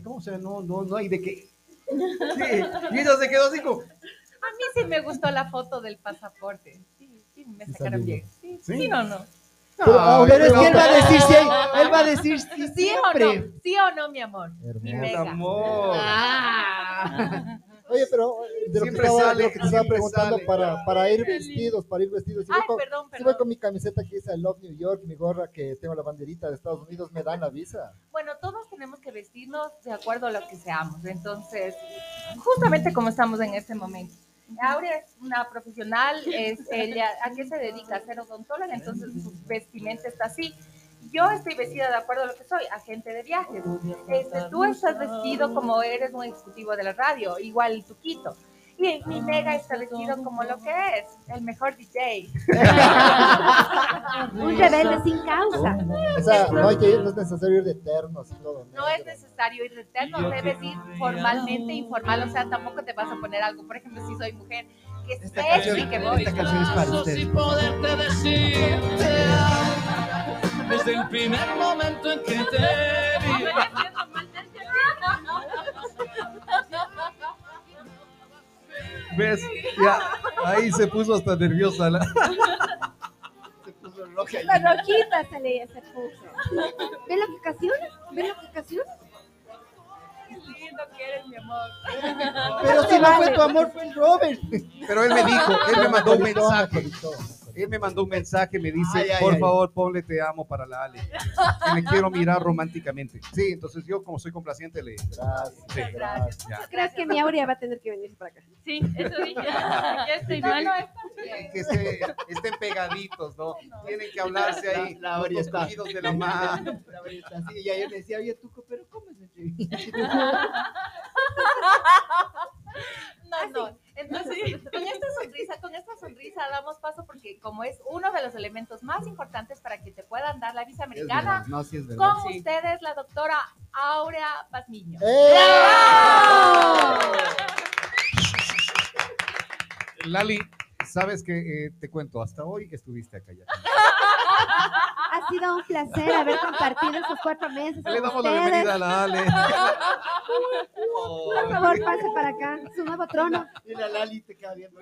¿Cómo? O sea, no, no, no hay de qué. Sí, y ella se quedó así como, A mí sí me gustó la foto del pasaporte. Sí, sí, me sacaron bien. Sí, Sí. sí o no. Pero, "Ah, Pero es que él va a decir sí, él va a decir sí ¿Sí o siempre. no? ¿Sí o no, mi amor? Mi mega. amor. Ah. Oye, pero eh, de lo que, Siempre estaba, de sale, lo que te estaba siempre preguntando sale. para, para ir vestidos, para ir vestidos. Si voy, Ay, con, perdón, si voy perdón. con mi camiseta que dice I Love New York, mi gorra que tengo la banderita de Estados Unidos, ¿me dan la visa? Bueno, todos tenemos que vestirnos de acuerdo a lo que seamos. Entonces, justamente como estamos en este momento. Aurea es una profesional, es ella, ¿a qué se dedica? A ser odontóloga, entonces su vestimenta está así. Yo estoy vestida de acuerdo a lo que soy, agente de viajes. Este, tú estás vestido como eres un ejecutivo de la radio, igual Tuquito. Y mi mega está vestido como lo que es, el mejor DJ. Un rebelde sin causa. O sea, no, hay que ir, no es necesario ir de ternos y todo. No es necesario ir de terno, debes ir formalmente, informal, o sea, tampoco te vas a poner algo, por ejemplo, si soy mujer, que es Esta sexy, canción, que voy. esta canción es para usted. sin poderte decir te amo. Desde el primer momento en que te vi. ¿Ves? Ya, ahí se puso hasta nerviosa. la- Se puso roja. La rojita se le se puso. ¿Ves lo que ocasiona? ¿Ves lo que ocasiona? Qué lindo que eres, mi amor. Pero si no fue tu amor, fue el Robert. Pero él me dijo, él me mandó un mensaje. Él me mandó un mensaje, me dice, Ay, ay, por ay. favor, ponle te amo para la Ale. Que le quiero mirar románticamente. Sí, entonces yo como soy complaciente le... Gracias, Sí. gracias. Ya. ¿Crees que mi Aurea va a tener que venir para acá? Sí, eso dije. Ya estoy mal. Que esté- estén pegaditos, ¿no? Tienen que hablarse ahí. La- la Aurea los está. cogidos de la mano. La verdad, sí, y ayer me decía, oye, Tuco, pero ¿cómo es entrevista? No, no, Entonces, con esta sonrisa, con esta sonrisa damos paso porque como es uno de los elementos más importantes para que te puedan dar la visa americana, No, sí con ustedes la doctora Aurea Pazmiño. Lali, sabes que eh, te cuento, hasta hoy estuviste acá ya. Ha sido un placer haber compartido estos cuatro meses. Le con damos la ustedes. bienvenida a la Ale. Por favor, pase para acá. Su nuevo trono. Y la Lali te queda viendo.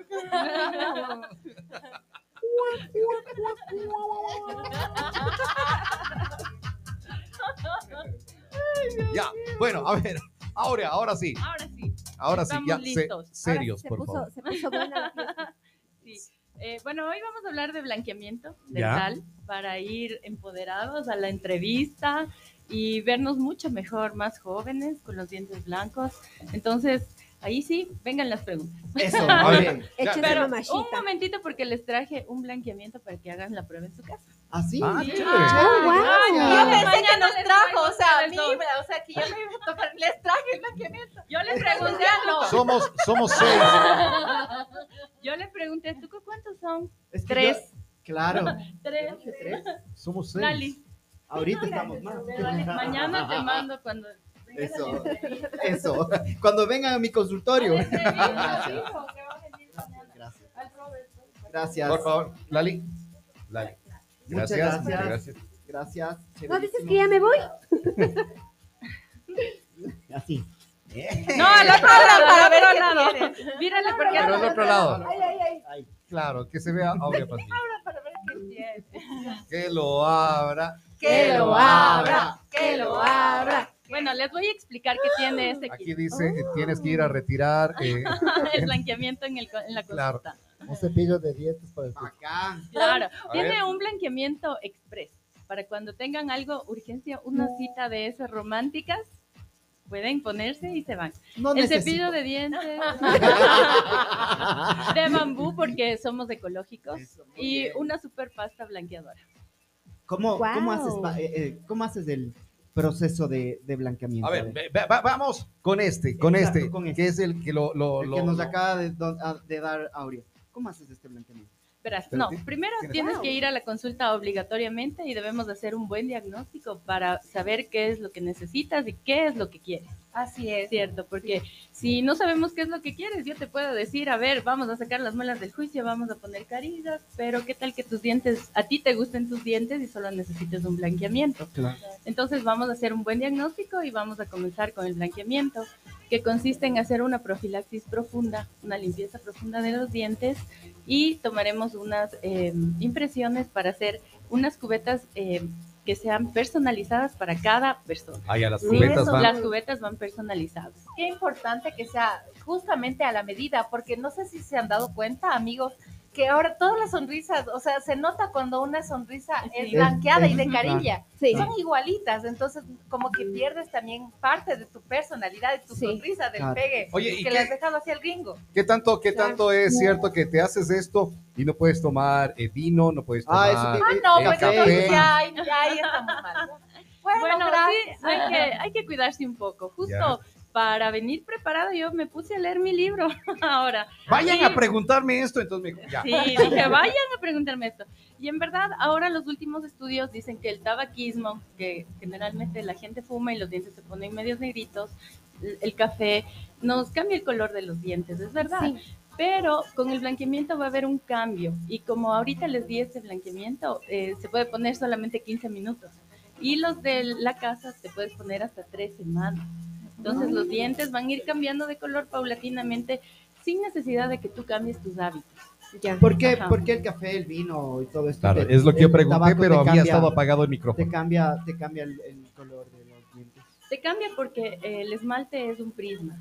Ya, bueno, a ver, ahora, ahora sí, Ahora sí. ahora sí, Estamos ya, se- serios, Se por puso, favor. se puso buena la fiesta. Sí. Eh, bueno, hoy vamos a hablar de blanqueamiento Ya. dental para ir empoderados a la entrevista y vernos mucho mejor, más jóvenes, con los dientes blancos. Entonces, ahí sí, vengan las preguntas. Eso, A muy bien. Pero un momentito porque les traje un blanqueamiento para que hagan la prueba en su casa. ¿Así? Ah, Sí. chévere. Oh, wow. Yo pensé que Mañana nos les trajo, o sea, a mí, o sea, que yo me iba a tocar, les traje el blanqueamiento. Yo le pregunté a no. Somos, somos seis. Yo le pregunté, ¿tú cu- cuántos son? Es que Tres. yo- claro. Tres. Somos seis. Lali, Ahorita estamos más. mañana te mando cuando... Eso. Eso. Cuando vengan a mi consultorio. Gracias. Gracias. Por favor, Lali. Lali. Muchas Gracias, gracias. gracias. Gracias. ¿No dices que ya me voy? Así. No, al otro lado, Para al ver otro qué lado. Mírale porque Pero al otro lado. Ay, ay, ay. Ay, Claro, que se vea Aurea Pazmiño. Para ver qué tiene. Que lo abra. Que lo abra, que lo abra. Bueno, les voy a explicar qué tiene este Aquí kit. dice, eh, tienes que ir a retirar. eh, El blanqueamiento en, el, co- en la Claro. Un cepillo de dientes para el Bacán. Claro. A Tiene ver. un blanqueamiento express. Para cuando tengan algo, urgencia, una cita de esas románticas, pueden ponerse y se van. No el necesito. cepillo de dientes de bambú porque somos ecológicos Eso, y bien. una super pasta blanqueadora. ¿Cómo, Guau. cómo, haces, pa- eh, eh, ¿Cómo haces el proceso de, de blanqueamiento? A ver, ve- ve- va- vamos con este, con Exacto, este, con este. que es el que lo... lo, el lo- que nos lo- acaba de, de dar Aurea. ¿Cómo haces este? Verás, Pero no, primero tienes- tienes Wow. que ir a la consulta obligatoriamente y debemos de hacer un buen diagnóstico para saber qué es lo que necesitas y qué es lo que quieres. Así es. Cierto, porque si no sabemos qué es lo que quieres, yo te puedo decir, a ver, vamos a sacar las muelas del juicio, vamos a poner carillas, pero qué tal que tus dientes, a ti te gusten tus dientes y solo necesites un blanqueamiento. Claro. Entonces vamos a hacer un buen diagnóstico y vamos a comenzar con el blanqueamiento, que consiste en hacer una profilaxis profunda, una limpieza profunda de los dientes y tomaremos unas eh, impresiones para hacer unas cubetas eh, que sean personalizadas para cada persona. Ah, ya las Sí, cubetas eso, van. Las cubetas van personalizadas. Qué importante que sea justamente a la medida, porque no sé si se han dado cuenta, amigos, que ahora todas las sonrisas, o sea, se nota cuando una sonrisa es Sí. blanqueada y Es- de es- carilla. Sí. Son igualitas, entonces como que pierdes también parte de tu personalidad, de tu Sí. sonrisa, del Claro. pegue, Oye, ¿y que qué- le has dejado así al gringo. ¿Qué tanto, qué Claro. tanto es cierto que te haces esto y no puedes tomar eh, vino, no puedes Ah, tomar... eso te- Ah, eh, no, el pues café. entonces ya, ahí- ya ahí estamos mal. Bueno, Bueno, sí, hay que, hay que cuidarse un poco. Justo para venir preparado, yo me puse a leer mi libro ahora. Vayan Sí. a preguntarme esto, entonces me dijo, ya. Sí, dije, vayan a preguntarme esto. Y en verdad, ahora los últimos estudios dicen que el tabaquismo, que generalmente la gente fuma y los dientes se ponen medios negritos, el- el café, nos cambia el color de los dientes, es verdad. Sí. Pero con el blanqueamiento va a haber un cambio. Y como ahorita les di este blanqueamiento, eh, se puede poner solamente 15 minutos. Y los de la casa te puedes poner hasta tres semanas. Entonces los dientes van a ir cambiando de color paulatinamente sin necesidad de que tú cambies tus hábitos. Ya. ¿Por qué, por qué el café, el vino y todo esto? Claro, te- es lo que yo pregunté, pero te había cambia- estado apagado el Te micrófono. cambia, te cambia el, el color de los dientes. Te cambia porque eh, el esmalte es un prisma,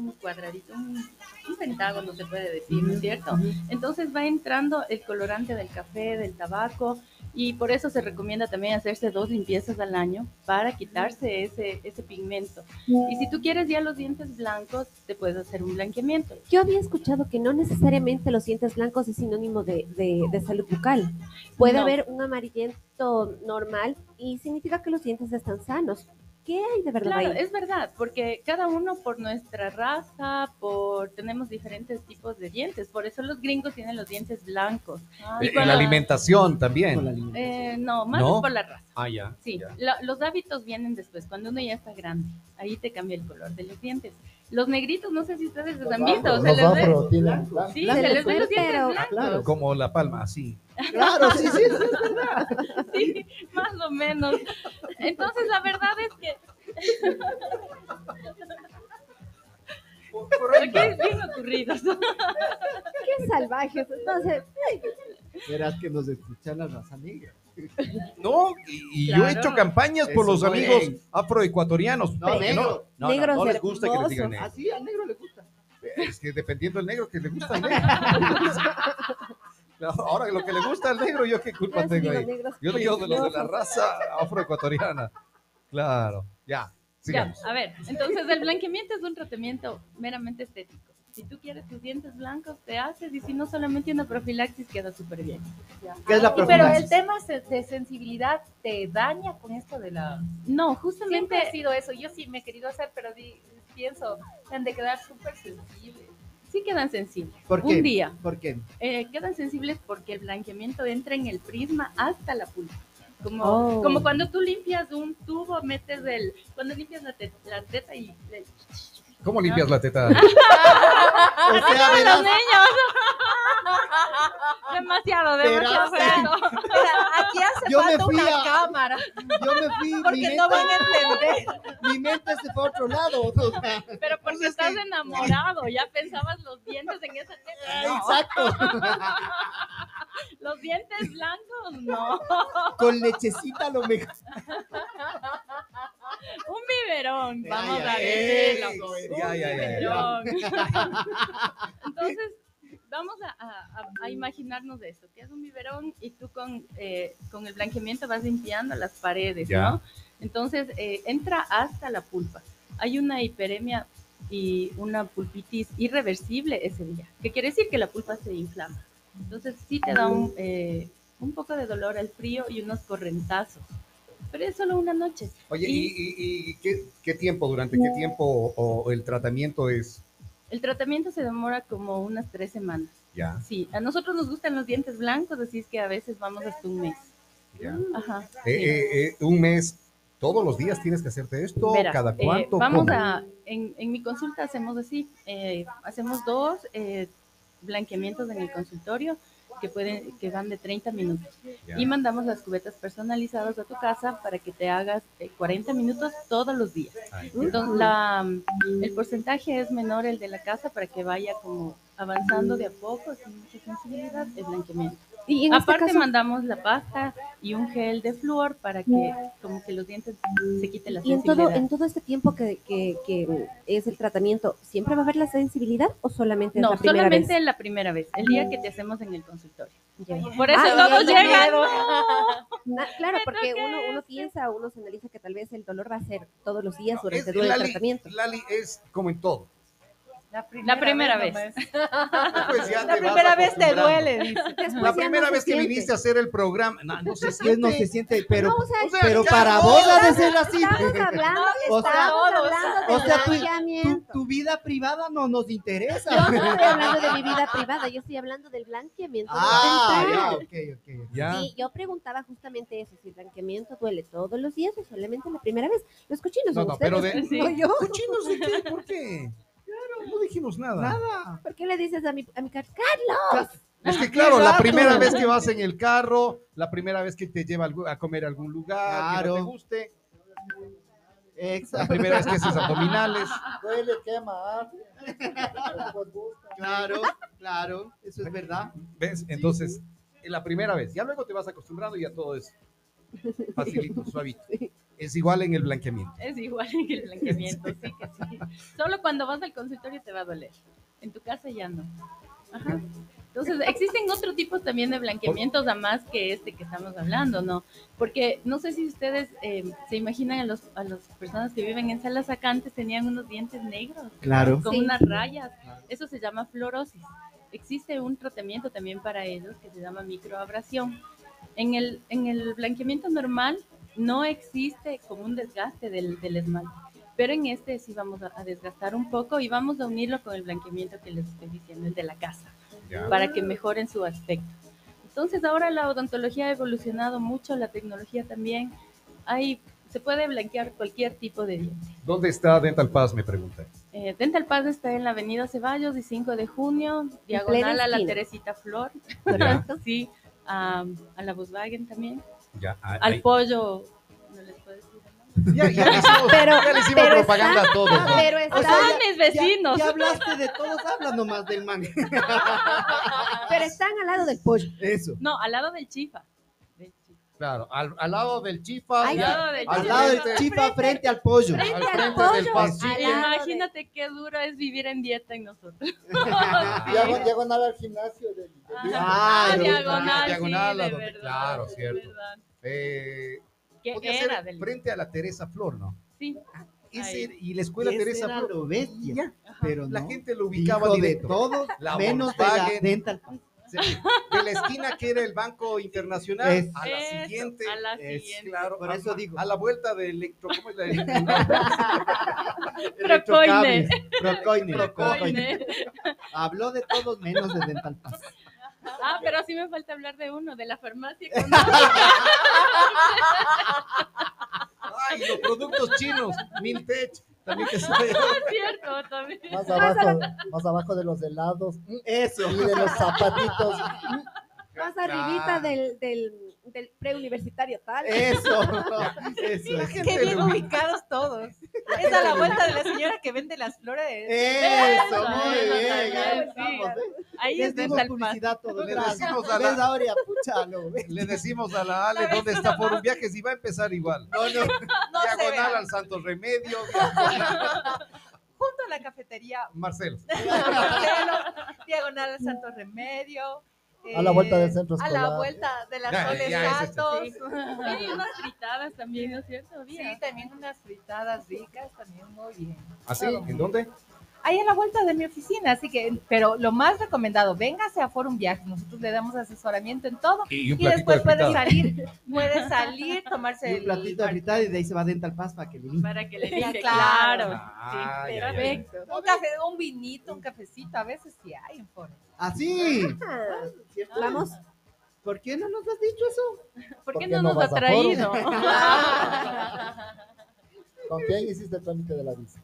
un cuadradito, un, un pentágono se puede decir, ¿no es cierto? Entonces va entrando el colorante del café, del tabaco, y por eso se recomienda también hacerse dos limpiezas al año para quitarse ese, ese pigmento. Y si tú quieres ya los dientes blancos, te puedes hacer un blanqueamiento. Yo había escuchado que no necesariamente los dientes blancos es sinónimo de, de- de salud bucal. Puede No. haber un amarillento normal y significa que los dientes están sanos. ¿Qué hay de verdad Claro, ahí? es verdad, porque cada uno por nuestra raza, por tenemos diferentes tipos de dientes, por eso los gringos tienen los dientes blancos. Y Eh, cuando- la alimentación la también. Eh, no, más por la raza. Ah, ya. Sí, ya. lo- los hábitos vienen después, cuando uno ya está grande, ahí te cambia el color de los dientes. Los negritos, no sé si ustedes los han visto, se Los afro tienen. sí, se les ve los dientes blancos. claro. Como la palma, así. Claro, sí, sí. Sí, más o menos. Entonces, la verdad es que. Es bien ocurridos. Qué salvajes. Entonces, Verás que nos escuchan la raza negra. No, y, y yo he hecho campañas por Eso los no amigos es. afroecuatorianos. No, porque negro. no, no, Negros no les gusta que les digan negro. Así al negro le gusta. Es que dependiendo del negro que le gusta al negro. Ahora lo que le gusta al negro, yo qué culpa tengo ahí. Yo digo de los de la raza afroecuatoriana. Claro, ya, a ver, entonces el blanqueamiento es un tratamiento meramente estético. Si tú quieres tus dientes blancos, te haces, y si no, solamente una profilaxis queda súper bien. ¿Qué es la Y pero profilaxis? el tema de sensibilidad te daña con esto de la... No, Siempre ha justamente sido eso. Yo sí me he querido hacer, pero di- pienso, han de quedar súper sensibles. Sí quedan sensibles. ¿Por qué? Un día. ¿Por qué? Eh, quedan sensibles porque el blanqueamiento entra en el prisma hasta la pulpa. Como, Oh. como cuando tú limpias un tubo, metes el. Cuando limpias la, te- la teta y. le- ¿Cómo limpias la teta? O sea, ¡A verás, los niños! demasiado, demasiado feo. Aquí hace Yo me falta fui una a- cámara, yo me fui, mi porque mente, no van a entender. mi mente se fue a otro lado. o sea, Pero porque estás enamorado, ya pensabas los dientes en esa teta. No. Exacto. Los dientes blancos, no. Con lechecita lo mejor. Un biberón, Ya, vamos ya, a eso decirlo. Ya, ya, ya, ya. Entonces, vamos a, a- a imaginarnos esto, que es un biberón y tú con, eh, con el blanqueamiento vas limpiando las paredes, Ya. ¿no? Entonces, eh, entra hasta la pulpa. Hay una hiperemia y una pulpitis irreversible ese día, que quiere decir que la pulpa se inflama. Entonces, sí te da un, eh, un poco de dolor al frío y unos correntazos. Pero es solo una noche. Oye, Y- ¿y, y- y qué, qué tiempo, durante qué tiempo o, o el tratamiento es? El tratamiento se demora como unas tres semanas. Ya, Sí, a nosotros nos gustan los dientes blancos, así es que a veces vamos hasta un mes. ya. Ajá. Eh, sí. eh, eh, un mes, todos los días tienes que hacerte esto, cada eh, cuánto. vamos ¿Cómo? a, en, en mi consulta hacemos así, eh, hacemos dos eh, blanqueamientos en el consultorio que pueden que van de 30 minutos y mandamos las cubetas personalizadas a tu casa para que te hagas eh, 40 minutos todos los días. Ay, Entonces, la, el porcentaje es menor el de la casa para que vaya como avanzando de a poco, sin mucha sensibilidad, el blanqueamiento. Y en este Aparte caso, mandamos la pasta y un gel de flúor para que como que los dientes se quiten la y en sensibilidad. todo, en todo este tiempo que, que, que es el tratamiento, ¿siempre va a haber la sensibilidad o solamente es no, la primera solamente vez? la primera vez, el día que te hacemos en el consultorio. Por eso Ay, todos llegan. claro, porque uno, uno este. piensa, uno se analiza que tal vez el dolor va a ser todos los días durante todo el Lali, tratamiento. Lali es como en todo. La primera vez. nomás. Pues ya La primera vez te duele, La no primera se vez que siente. viniste a hacer el programa, no, no se siente. no se siente, pero, No, o sea, O sea, pero para no. vos ha de ser así. Estamos hablando, O sea, hablando de o sea, Tu, blanqueamiento. tu vida privada no nos Yo interesa. no estoy hablando de mi vida privada, yo estoy hablando del blanqueamiento Ah, ya, ok, ok. Ya. Sí, yo preguntaba justamente eso, si el blanqueamiento duele todos los días o solamente la primera vez. Los cochinos No, son no, ustedes, pero de- Sí. no yo. ¿Cochinos de qué? ¿Por qué? No dijimos nada. Nada. ¿Por qué le dices a mi, a mi car- Carlos? Es que claro, la primera vez que vas en el carro, la primera vez que te lleva a comer a algún lugar, que no te guste, la Exacto. primera vez que haces abdominales. Duele, quema. ah. Claro, claro, eso es verdad. ¿Ves? Entonces, la primera vez. Ya luego te vas acostumbrando y ya todo es facilito, suavito. Es igual en el blanqueamiento. Es igual que el blanqueamiento, sí que sí. Solo cuando vas al consultorio te va a doler. En tu casa ya no. Ajá. Entonces, existen otros tipos también de blanqueamientos a más que este que estamos hablando, ¿no? Porque no sé si ustedes eh, se imaginan a, los, a las personas que viven en salas acá antes tenían unos dientes negros Claro. con Sí. unas rayas. Eso se llama fluorosis. Existe un tratamiento también para ellos que se llama microabrasión. En el, en el blanqueamiento normal no existe como un desgaste del, del esmalte. Pero en este sí vamos a, a desgastar un poco y vamos a unirlo con el blanqueamiento que les estoy diciendo, el de la casa, Ya. para que mejoren su aspecto. Entonces ahora la odontología ha evolucionado mucho, la tecnología también. Hay, se puede blanquear cualquier tipo de diente. ¿Dónde está Dental Paz? Me pregunta. Eh, Dental Paz está en la avenida Ceballos y 5 de junio, diagonal a la. Teresita Flor, Ya, sí, a, a la Volkswagen también, ya. al pollo, no les puedo decir. Ya, ya le hicimos, Pero- ya le hicimos pero propaganda a todos. ¿no? Pero O está, sea, mis vecinos. Ya, ya hablaste de todos, habla nomás del man. pero están al lado del pollo. Eso. No, al lado del chifa. Del chifa. Claro, al, al lado del chifa. Ay, ya, al lado del Al chifa. lado del frente- chifa frente al pollo. Frente al frente pollo, Imagínate qué duro es vivir en dieta en nosotros. Diagon- Diagonal al gimnasio del- Ah, Ah, diagonal, diagonal sí, de donde- verdad, claro, de cierto. verdad. Eh, ¿Qué era ser del frente a la Teresa Flor, ¿no? Sí. Ese- Ahí. y la escuela Ese Teresa era Flor. lo bestia. Pero la no. gente lo ubicaba Hijo de directo. todos, La menos de la Volkswagen. dental. Sí, De la esquina que era el Banco Internacional Es- a la Eso, siguiente. a la es siguiente. Claro, Por a- eso digo. A la vuelta de electro. ¿Cómo es la Electrocables. Procoine. Procoine. Procoine. Habló de todos menos de dental paz. Ah, pero sí me falta hablar de uno, de la farmacia. con- Ay, los productos chinos, Miltech, también que se Es cierto, también. más, abajo, más abajo de los helados Eso. y de los zapatitos. Más arribita del, del, del preuniversitario tal. Eso. Eso. La es. gente Qué bien lo ubicados todos. Es a la vuelta de la señora que vende las flores. Eso, muy Eso bien. estamos, ¿eh? Ahí Les es dimos Dental Paz. publicidad todo. Le decimos a la-. Le decimos a la Ale dónde está Forum Viajes y va a empezar igual. No, no. Diagonal al Santos Remedio, Junto a la cafetería Marcelo. Marcelo, diagonal al Santo Remedio. A la vuelta del eh, centro A la vuelta de las Ya, Soles ya, ese es- Santos. Sí, unas fritadas también, ¿no es cierto? Sí, Bien. también unas fritadas ricas, también muy bien. ¿Así? ¿En dónde? Ahí a la vuelta de mi oficina, así que, pero lo más recomendado, véngase a Forum Viajes, nosotros le damos asesoramiento en todo Y después de puede salir, puede salir, tomarse Y un el platito de fritada y de ahí se va dental paz para que le. Para que le dije, claro. Ah, sí, ya, ya, ya. perfecto. un café, un vinito, un cafecito, a veces sí hay en Forum. Así. Ah. Vamos. ¿Por qué no nos has dicho eso? ¿Por ¿Por qué no no nos ha traído? ¿Con quién hiciste el trámite de la visa?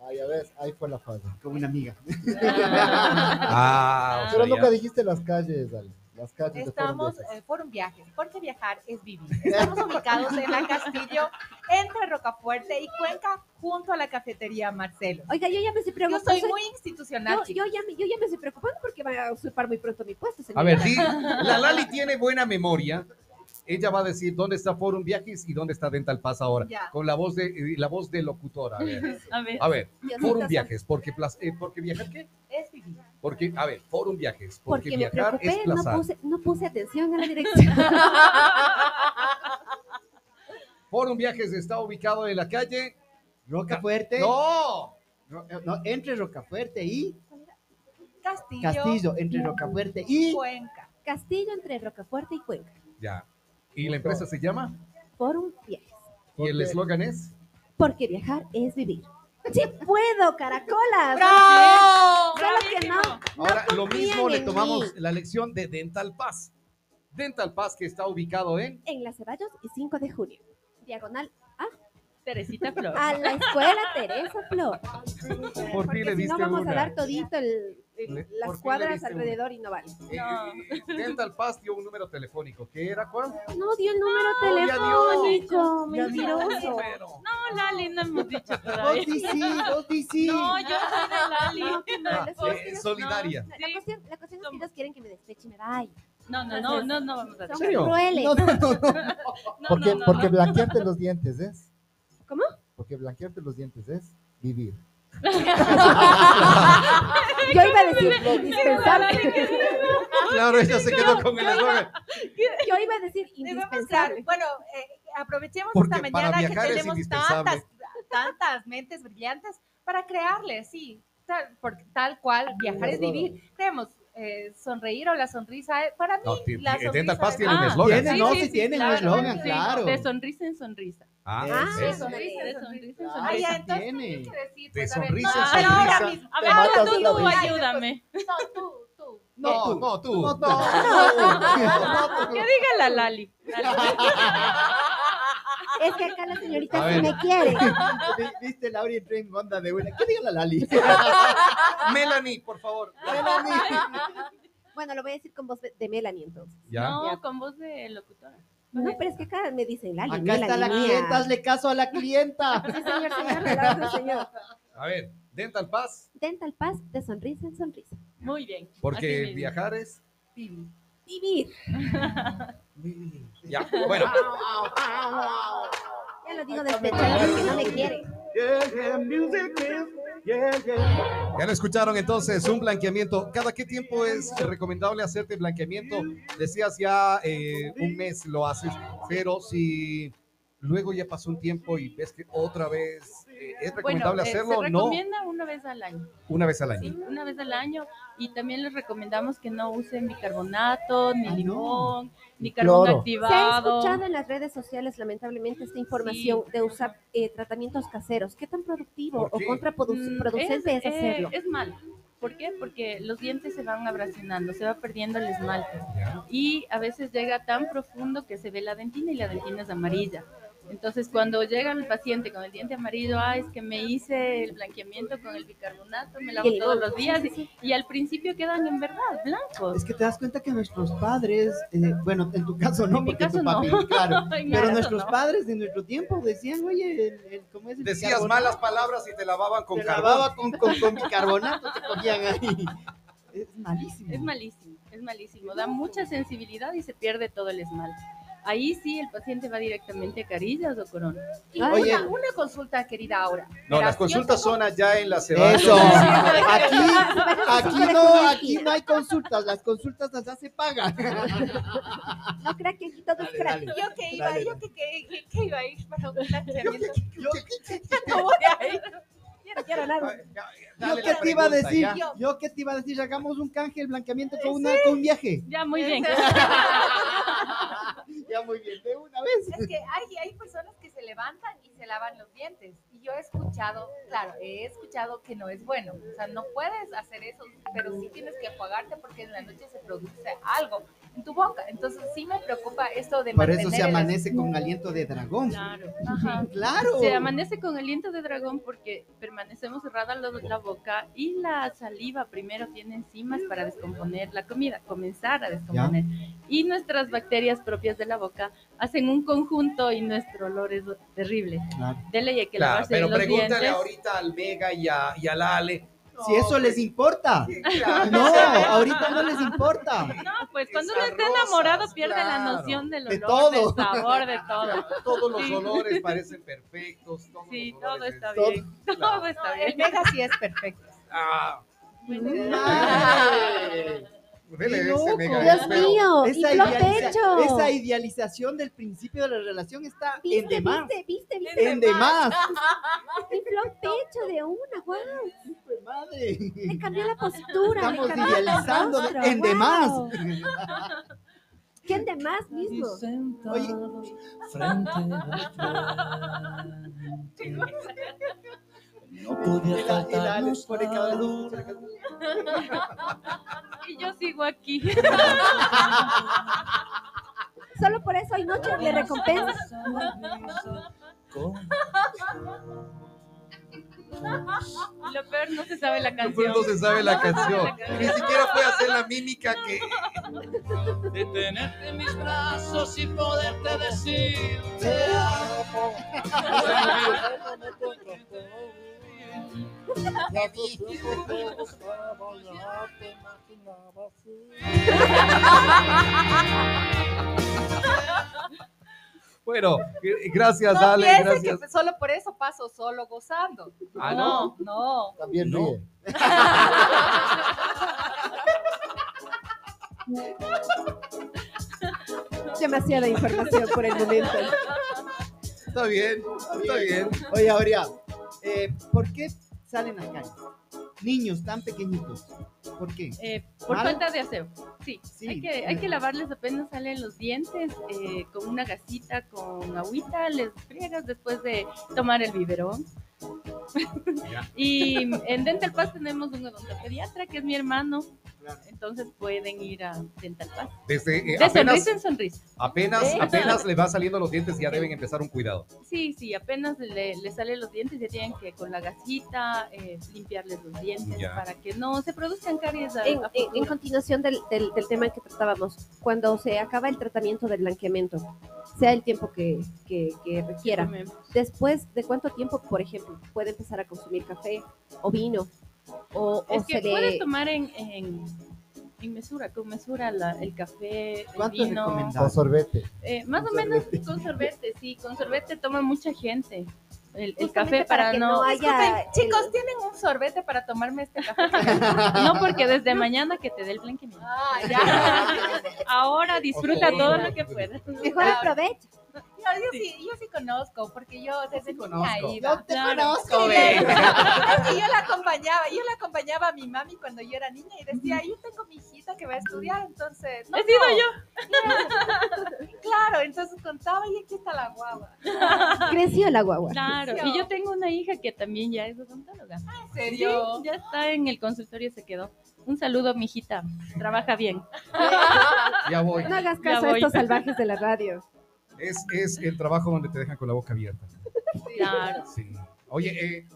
Ah, ya ves, ahí fue la falla. Como una amiga. Ah, o Pero sea, nunca ya. dijiste las calles, Ale. Las calles de Estamos Forum Viajes. en Forum Viajes, porque viajar es vivir. Estamos ubicados en la Castillo, entre Rocafuerte y Cuenca, junto a la cafetería Marcelo. Oiga, yo ya me estoy Yo preocupando. soy soy- muy institucional, yo, yo ya me, yo ya me estoy preocupando porque va a usurpar muy pronto mi puesto. A ver, señora. sí, la Lali tiene buena memoria. Ella va a decir dónde está Forum Viajes y dónde está Dental Paz ahora. Ya. Con la voz de eh, la voz de locutora. A ver, A ver. a ver Diosito Forum. Viajes, porque, eh, porque viajar qué? Es vivir. Porque, a ver, Forum Viajes, porque, Porque me viajar es no puse, no puse atención a la dirección. Forum Viajes está ubicado en la calle. Roca Fuerte. ¡No! Ro- eh, no, entre Rocafuerte y Castillo, Castillo, entre Rocafuerte y Cuenca. Castillo entre Rocafuerte y Cuenca. Ya. ¿Y la empresa se llama? Forum Viajes. ¿Y el eslogan es? Porque viajar es vivir. ¡Sí puedo, caracolas! ¡Bravo! Solo que no. Ahora, lo mismo le tomamos mí. la lección de Dental Paz. Dental Paz que está ubicado en... En Las Ceballos y 5 de junio. Diagonal Teresita Flor. a la escuela Teresa Flor. ¿Por Porque qué le si diste no vamos una? a dar todito el, el- Le- ¿por qué las cuadras alrededor y no vale. Eh, eh, Dental Paz dio un número telefónico. ¿Qué era cuál? No dio el número No, telefónico, mentiroso. No, Lali, no hemos dicho dos todavía. DC, dos DC. No, yo soy de Lali. No, no, Ah, eh, solidaria. La cuestión, la cuestión es que ellos quieren que me despeche y me vaya. No, no, no, no, no vamos a Son serio? crueles. No, no, no, no. No, Porque, no, no, porque no. blanquearte los dientes es. ¿Cómo? Porque blanquearte los dientes es vivir. Yo iba a decir indispensable. Claro, ella se quedó con el eslogan. Yo iba a decir indispensable. bueno, eh, aprovechemos Porque esta mañana que es tenemos tantas, tantas mentes brillantes para crearle, sí, tal, porque tal cual viajar es vivir. Creemos, eh, sonreír o la sonrisa. eh, Para mí, No, la sonrisa es- tiene un Ah, eslogan. tiene, no, sí tiene un claro, eslogan, sí, claro. De sonrisa en sonrisa. Ah, Ah, Sí, sonrisa de sonrisa. sonrisa Ah, sonrisa. entonces, Tiene. ¿qué quiere decir? De Pues, sonrisa ahora sonrisa. A ver, matas habla tú, tú, ayúdame. No, tú, tú. No, no, tú. No, Que diga la Lali. Es que acá la señorita sí me quiere. Vi- Viste, Laura entró en onda de una. ¿Qué diga la Lali? Melanie, por favor. Bueno, lo voy a decir con voz de de Melanie entonces. Ya. No, con voz de locutora. No, pero es que acá me dicen Lali. Acá está la clienta, hazle caso a la clienta. Sí, señor, señor, señor. A ver, Dental Pass, Dental Pass de sonrisa en sonrisa. Muy bien. porque viajar es. Vivir. Ya, bueno. Ya lo digo despechado porque no me quiere. Ya lo escucharon entonces, un blanqueamiento. ¿Cada qué tiempo es recomendable hacerte blanqueamiento? Decías ya eh, un mes lo haces, pero si luego ya pasó un tiempo y ves que otra vez eh, es recomendable Bueno, eh, hacerlo, se no recomienda una vez al año. una vez al año. Sí, una vez al año. Y también les recomendamos que no usen bicarbonato, ni limón, ni carbón Cloro. Se ha activado. escuchado en las redes sociales, lamentablemente, esta información de usar eh, tratamientos caseros. ¿Qué tan productivo ¿Por o contraproducente es, Mm, eh, hacerlo? es malo. ¿Por qué? Porque los dientes se van abrasionando, se va perdiendo el esmalte. Y a veces llega tan profundo que se ve la dentina y la dentina es amarilla. Entonces, cuando llega el paciente con el diente amarillo, ah, es que me hice el blanqueamiento con el bicarbonato, me lavo el todos los días. Sí, sí, sí. Y al principio quedan en verdad blancos. Es que te das cuenta que nuestros padres, eh, bueno, en tu caso no, En mi porque caso tu no. papi, claro, En mi pero nuestros no. padres de nuestro tiempo decían, oye, el, el- ¿cómo es el Decías bicarbonato? malas palabras y te lavaban con Te carbón. lavaba con, con, con bicarbonato, te ponían ahí. Es malísimo. Es malísimo, es malísimo. Da mucha sensibilidad y se pierde todo el esmalte. Ahí sí el paciente va directamente a carillas o corona. Y Oye. una, una consulta, querida Aura. No, Verás, las consultas son allá en la cebada. Eso. Aquí, Aquí no, aquí no hay consultas, las consultas allá se pagan. No crea que aquí todo es crack. Yo que iba, Dale, yo dale. que, que, que- que iba a ir para un blanqueamiento. Yo, No voy a ir. Yo no quiero nada. yo qué te iba a decir, ya. yo qué te iba a decir, hagamos un canje, el blanqueamiento con, una, con un viaje. Ya, muy bien. Muy bien, de una vez. Es que hay, hay personas que se levantan y se lavan los dientes. Yo he escuchado, claro, he escuchado que no es bueno. O sea, no puedes hacer eso, pero sí tienes que apagarte porque en la noche se produce algo en tu boca. Entonces sí me preocupa esto de Por eso se el- amanece con aliento de dragón. Claro. Ajá. Claro. Se amanece con aliento de dragón porque permanecemos cerrada la, la boca y la saliva primero tiene enzimas para descomponer la comida, comenzar a descomponer. Y nuestras bacterias propias de la boca hacen un conjunto y nuestro olor es terrible. Claro. De ley hay que Claro, lavarse pero los pregúntale dientes. ahorita al Vega y a, y al Ale. Si eso les importa. Claro. No, ahorita no les importa. No, pues cuando uno está enamorado pierde la noción del De olor, todo. del sabor, de todo. Todos los Sí. olores parecen perfectos. todos Sí, los todo está es- bien. Claro. Todo está No, el bien. Vega sí es perfecto. Ah. Dios mío, Esa, infló idealiza- pecho. esa idealización del principio de la relación está en demás. viste, viste, viste. En demás. Infló pecho de una, de madre. Le cambió la postura. Estamos le cambió el idealizando rostro, en demás. ¿Qué en demás mismo? Oye. frente No podía faltarnos. Y yo sigo aquí. Solo por eso hay noche de recompensa. Lo peor no se sabe la canción. no se sabe la canción. Ni siquiera puede hacer la mímica que. de tenerte en mis brazos y poderte decir te amo. Bueno, eh, gracias, No Ale. Gracias. que solo por eso paso solo gozando. Ah, no, no. También No. ríe. Demasiada información por el momento. Está bien, está bien. Oye, Aurea, eh, ¿por qué salen las calles? niños tan pequeñitos? ¿Por qué? Eh, por ¿Malo? falta de aseo. Sí, Sí. Hay, que, hay que lavarles apenas salen los dientes eh, con una gasita, con agüita, les friegas después de tomar el biberón. y en Dental Pass tenemos un odontopediatra que es mi hermano, entonces pueden ir a Dental Pass. Desde eh, De apenas, sonrisa en sonrisa. apenas, apenas le va saliendo los dientes ya deben empezar un cuidado. Sí, sí, apenas le, le salen los dientes, ya tienen que con la gasita eh, limpiarles los dientes Ya. para que no se produzcan caries. a- En, a en- en futuro. continuación del, del- del tema que tratábamos, cuando se acaba el tratamiento del blanqueamiento, sea el tiempo que, que- que requiera, después de cuánto tiempo, por ejemplo, puede empezar a consumir café o vino, o, o Es que se le- puedes tomar en, en, en mesura, con mesura la- el café, el ¿Cuánto es vino. Con sorbete. Eh, más o menos con sorbete, sí, con sorbete toma mucha gente. El, café para para, que no... no haya- el- chicos, ¿tienen un sorbete para tomarme este café? No, porque desde mañana que te dé el blanqueamiento. Ah, ya. Ahora disfruta todo lo que puedas. mejor aprovecha. Yo, yo sí, yo sí conozco, porque yo desde niña conozco. iba. Yo te conozco, ve. es que yo la acompañaba, yo la acompañaba a mi mami cuando yo era niña y decía, yo tengo mi hijita que va a estudiar, entonces... No, He sido no. yo. Claro, entonces contaba y aquí está la guagua. Creció la guagua. Claro. Y yo tengo una hija que también ya es odontóloga. ¿En serio? Sí, ya está en el consultorio, se quedó. Un saludo, mijita. Trabaja bien. Ya voy. No hagas caso a estos salvajes de la radio. Es, es el trabajo donde te dejan con la boca abierta. Claro. Sí. Oye, eh,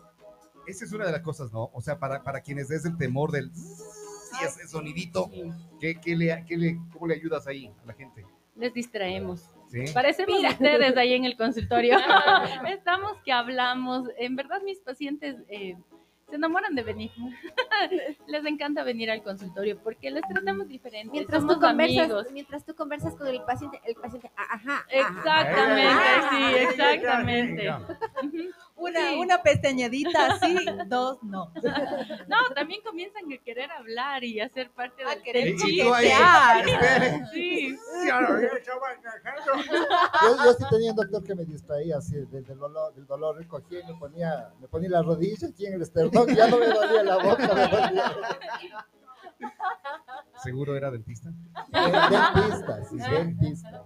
esa es una de las cosas, ¿no? O sea, para, para quienes es el temor del y ese sonidito, ¿qué, qué le, qué le, ¿cómo le ayudas ahí a la gente? Les distraemos. ¿Sí? Parecemos ustedes ahí en el consultorio. Estamos que hablamos. En verdad, mis pacientes eh, se enamoran de venir. Les encanta venir al consultorio porque les tratamos diferente. Mientras Somos tú, conversas, amigos. mientras tú conversas con el paciente, el paciente, ah, ajá, ajá. Exactamente, Ah, sí, exactamente. Una, Sí. una pestañadita, sí, dos, no. No, también comienzan a querer hablar y hacer parte A del, querer chiste. Sí. Yo, yo sí tenía un doctor que me distraía así del, del dolor, del dolor, recogía y me ponía, me ponía la rodilla aquí en el esternón, ya no me dolía la boca, me dolía. ¿Seguro era dentista? Dentista, sí, dentista.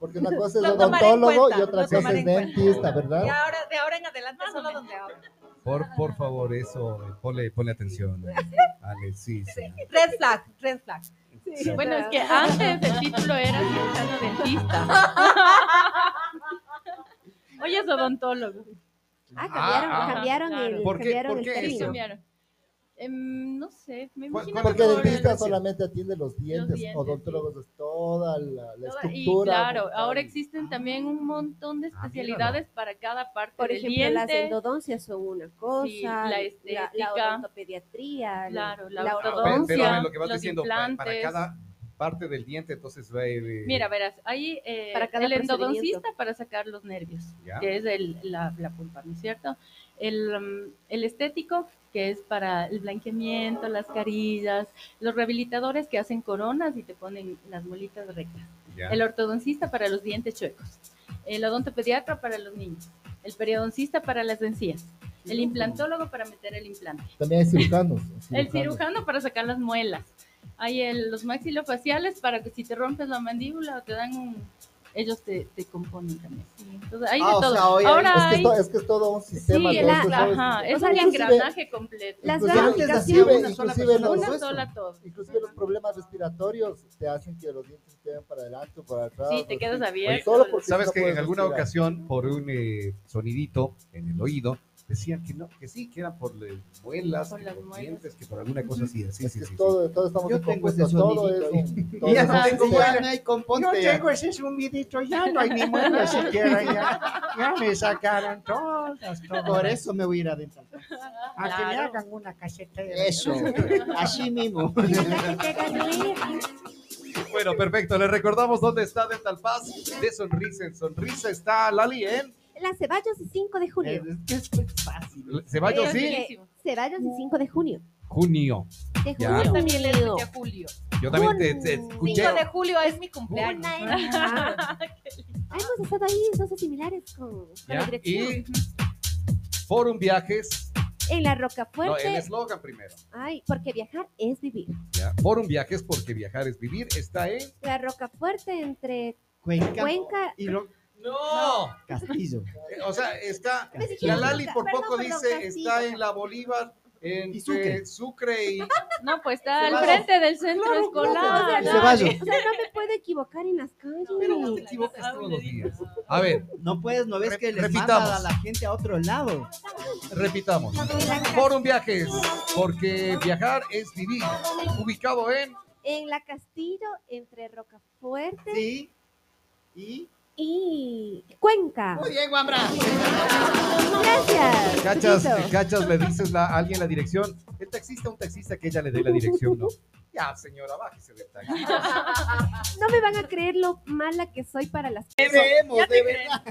Porque una cosa es odontólogo y otra cosa es dentista, ¿verdad? Y ahora, de ahora en adelante, solo donde hablo. Por, por favor, eso, ponle, ponle atención. Ale, sí, sí. Red flag, red flag. Bueno, es que antes el título era cirujano dentista. Hoy es odontólogo. Ah, cambiaron, Ah, cambiaron claro. el, ¿Por qué- cambiaron por el qué Sí, término. cambiaron. Em, no sé, me ¿Cuál- imagino Porque que el dentista solamente atiende los dientes, dientes, odontólogos es toda la, la toda- Y estructura. claro, ahora existen también un montón de Ah, especialidades para cada parte Por del ejemplo, las endodoncias son una cosa, Sí, la la, estética. la odontopediatría, Claro, la la Pero, ortodoncia. pero lo que vas los diciendo, pa- para, implantes. cada parte del diente, entonces va eh, Mira, verás, hay eh, Para cada el endodoncista para sacar los nervios, Ya. que es el, la, la pulpa, ¿no es cierto? El, um, el estético, que es para el blanqueamiento, las carillas, los rehabilitadores que hacen coronas y te ponen las muelitas rectas. El ortodoncista para los dientes chuecos. El odontopediatra para los niños. El periodoncista para las encías. El implantólogo para meter el implante. También hay cirujanos. El cirujano para sacar las muelas. Hay el- los maxilofaciales para que si te rompes la mandíbula o te dan un... Ellos te, te componen también. Entonces, hay Ah, de todo. sea, Ahora Es que, hay... es, to- es que es todo un sistema. sí, ¿no? la- Es que todo- ajá, es inclusive- engranaje completo. Las Inclusive- una sola persona los- Una todo sola todo. Inclusive los problemas respiratorios te hacen que los dientes queden para adelante o para atrás. Sí, te quedas abierto. Solo porque Sabes no que en alguna respirar. ocasión, por un eh, sonidito en el oído, decían que no, que sí, que era por eh, muelas, Por que las por muelas. dientes, que por alguna cosa así. Sí, Es sí, todo, todo estamos Yo en tengo ese todo es sonidito un... todo Y ya no tengo sistema. muela y componte. Yo tengo ese zumbidito, ya no hay ni muela siquiera, ya, ya me sacaron todas, todas. Por eso me voy a ir a dental. A que me hagan una casetera. Eso, así mismo. Bueno, perfecto. Les recordamos dónde está Dental Paz. De sonrisa en sonrisa está Lali en Las Ceballos y 5 de junio. Es que es fácil. Ceballos, Es sí. Ceballos y 5 de junio. Junio. De junio. Yo también le escuché a Julio. Yo también te, te Junio. escuché. 5 de julio es mi cumpleaños. Ah, hemos estado ahí, entonces similares con, con la dirección. Y Forum Viajes En la No, Rocafuerte. el eslogan primero. Ay, porque viajar es vivir. ¿ya? Forum Viajes, porque viajar es vivir, está en... La Rocafuerte entre Cuenca Cuenca. y Ro- ¡No! Castillo. Eh, O sea, está... La Lali por perdón, poco perdón, dice, Castillo. está en la Bolívar, entre Sucre. Sucre y... No, pues está al frente del centro escolar. Ceballos. O sea, no me puedo equivocar en las calles. Pero vos te equivocas todos los días. A ver, No puedes, no ves que les manda a la gente a otro lado. repitamos. Forum Viajes, porque viajar es vivir. Ubicado en... En la Castillo entre Rocafuerte Sí. Y. y Cuenca. Muy bien, Guambra. Gracias. Cachas, Chiquito. cachas, le dices la- a alguien la dirección. El taxista, un taxista que ella le dé la dirección, ¿no? Ya, señora, bájese del taxi. No me van a creer lo mala que soy para las Creemos, Ya te de verdad.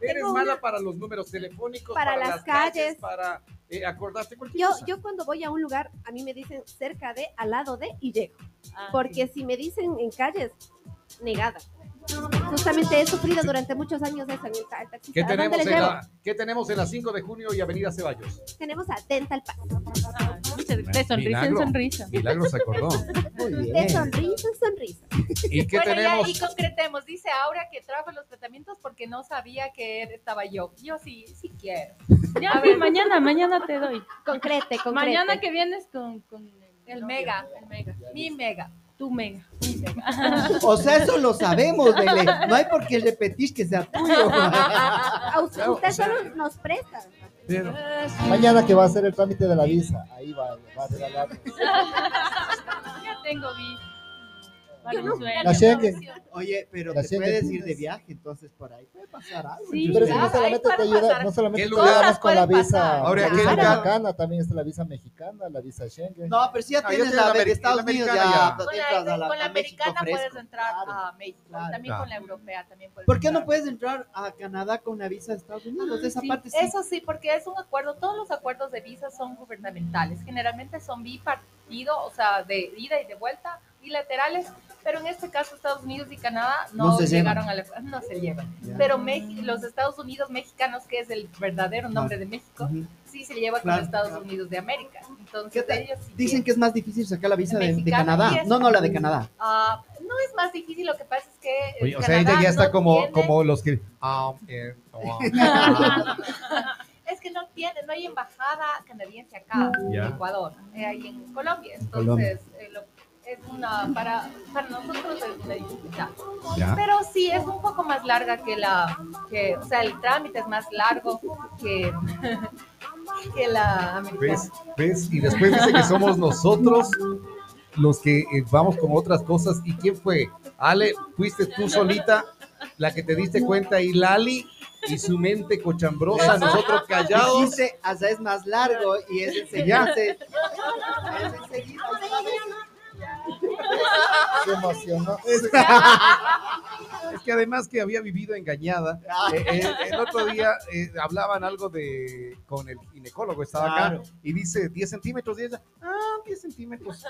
Eres Tengo mala una- para los números telefónicos, Para para, las las calles, calles. para eh, acordarte cualquier Yo, cosa. yo cuando voy a un lugar, a mí me dicen cerca de, al lado de y llego. Ah, Porque si me dicen en calles, negada. Justamente he sufrido durante muchos años eso en el ta- el taxista. ¿Qué ¿A tenemos, en la, ¿Qué tenemos en la 5 de junio y Avenida Ceballos? Tenemos a Dental Pass. ah, De sonrisa en sonrisa. Milagro se acordó. Muy De sonrisa en sonrisa. ¿Y qué bueno, tenemos? ya, y concretemos. Dice Aura que trajo los tratamientos porque no sabía que estaba yo. Yo sí, sí quiero. Ya, sí, mañana, mañana te doy. Concrete, concrete. Mañana que vienes con, con El mega, el mega. Mi mega. Tu mega. O sea, eso lo sabemos, Bele. No hay por qué repetir que sea tuyo. A usted, Claro, usted o sea- solo nos presta. Pero- Mañana que va a hacer el trámite de la visa, ahí va, va a regalar. Ya tengo visa. La Schengen. Oye, pero La te Schengen puedes ir de viaje, entonces por ahí puede pasar algo. Sí. Pero que Ah, no solamente te ayuda, pasar. no solamente ¿Qué te con la visa, mexicana, también está la visa mexicana, la visa Schengen. No, pero si ya Ah, tienes tienes la la de Estados Unidos, ya ya. Con la, con la americana puedes entrar Claro. a México. claro. También Claro. con la europea también puedes ¿Por qué no puedes entrar a Canadá con la visa de Estados Unidos? De esa Sí, parte sí. Eso sí, porque es un acuerdo, todos los acuerdos de visa son gubernamentales, generalmente son bipartido, o sea, de ida y de vuelta, bilaterales, pero en este caso Estados Unidos y Canadá no, No se llegaron a la, no se llevan. Pero Mex- los Estados Unidos mexicanos, que es el verdadero nombre de México, sí se lleva Claro, con Estados claro. Unidos de América. ¿Qué Entonces tal? ellos sí Dicen tienen. que es más difícil sacar la visa de, Canadá. es- No, no, la de Canadá. Ah, no es más difícil, lo que pasa es que Oye, o sea, ella ya está no como, tiene- como los que... ah, eh, oh, Es que no tiene, no hay embajada canadiense acá Ya. en Ecuador, eh, hay en Colombia. Entonces, Colombia. eh, lo- es una, para, para nosotros es una dificultad. ya. Pero sí, es un poco más larga que la, que, o sea, el trámite es más largo que, que la americana. ¿Ves? ¿Ves? Y después dice que somos nosotros los que eh, vamos con otras cosas. ¿Y quién fue? Ale, fuiste tú solita la que te diste cuenta y Lali y su mente cochambrosa, nosotros callados. Dijiste, hasta es más largo y es enseguida. Es enseguida. Se emocionó. Es que además que había vivido engañada. Eh, eh, el otro día eh, hablaban algo de con el ginecólogo, estaba Claro. acá y dice 10 centímetros y ella, ah, 10 centímetros.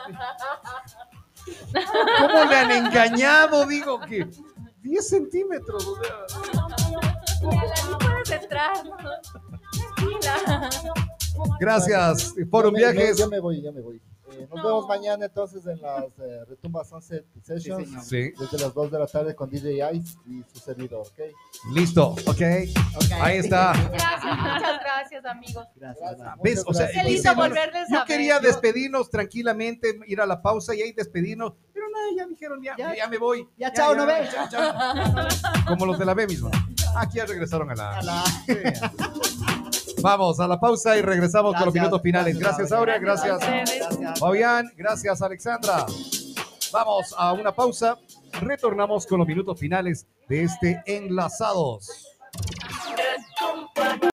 ¿Cómo le han engañado? Digo que 10 centímetros. o sea. Puedes entrar. Tranquila. Gracias, me- me- Viajes. Yo me voy, yo me voy. Eh, nos vemos mañana entonces en las eh, Retumba Sunset Sessions. señor. Sí, desde las 2 de la tarde con DJ Ice y su servidor, ¿ok? listo, ok. Ahí está. Gracias, muchas gracias, amigos. Gracias. Val. ¿Ves? O sea, volverles Yo a quería ver. despedirnos tranquilamente, ir a la pausa y ahí despedirnos, pero nada, ya dijeron, ya, Ya. ya me voy. Ya, chao, no ves. chao, chao. Como los de la B mismo. Aquí ya regresaron a la. A la- Vamos a la pausa y regresamos con los minutos finales. Gracias, Aurea. Gracias, gracias, Fabián. Gracias, Alexandra. Vamos a una pausa. Retornamos con los minutos finales de este Enlazados.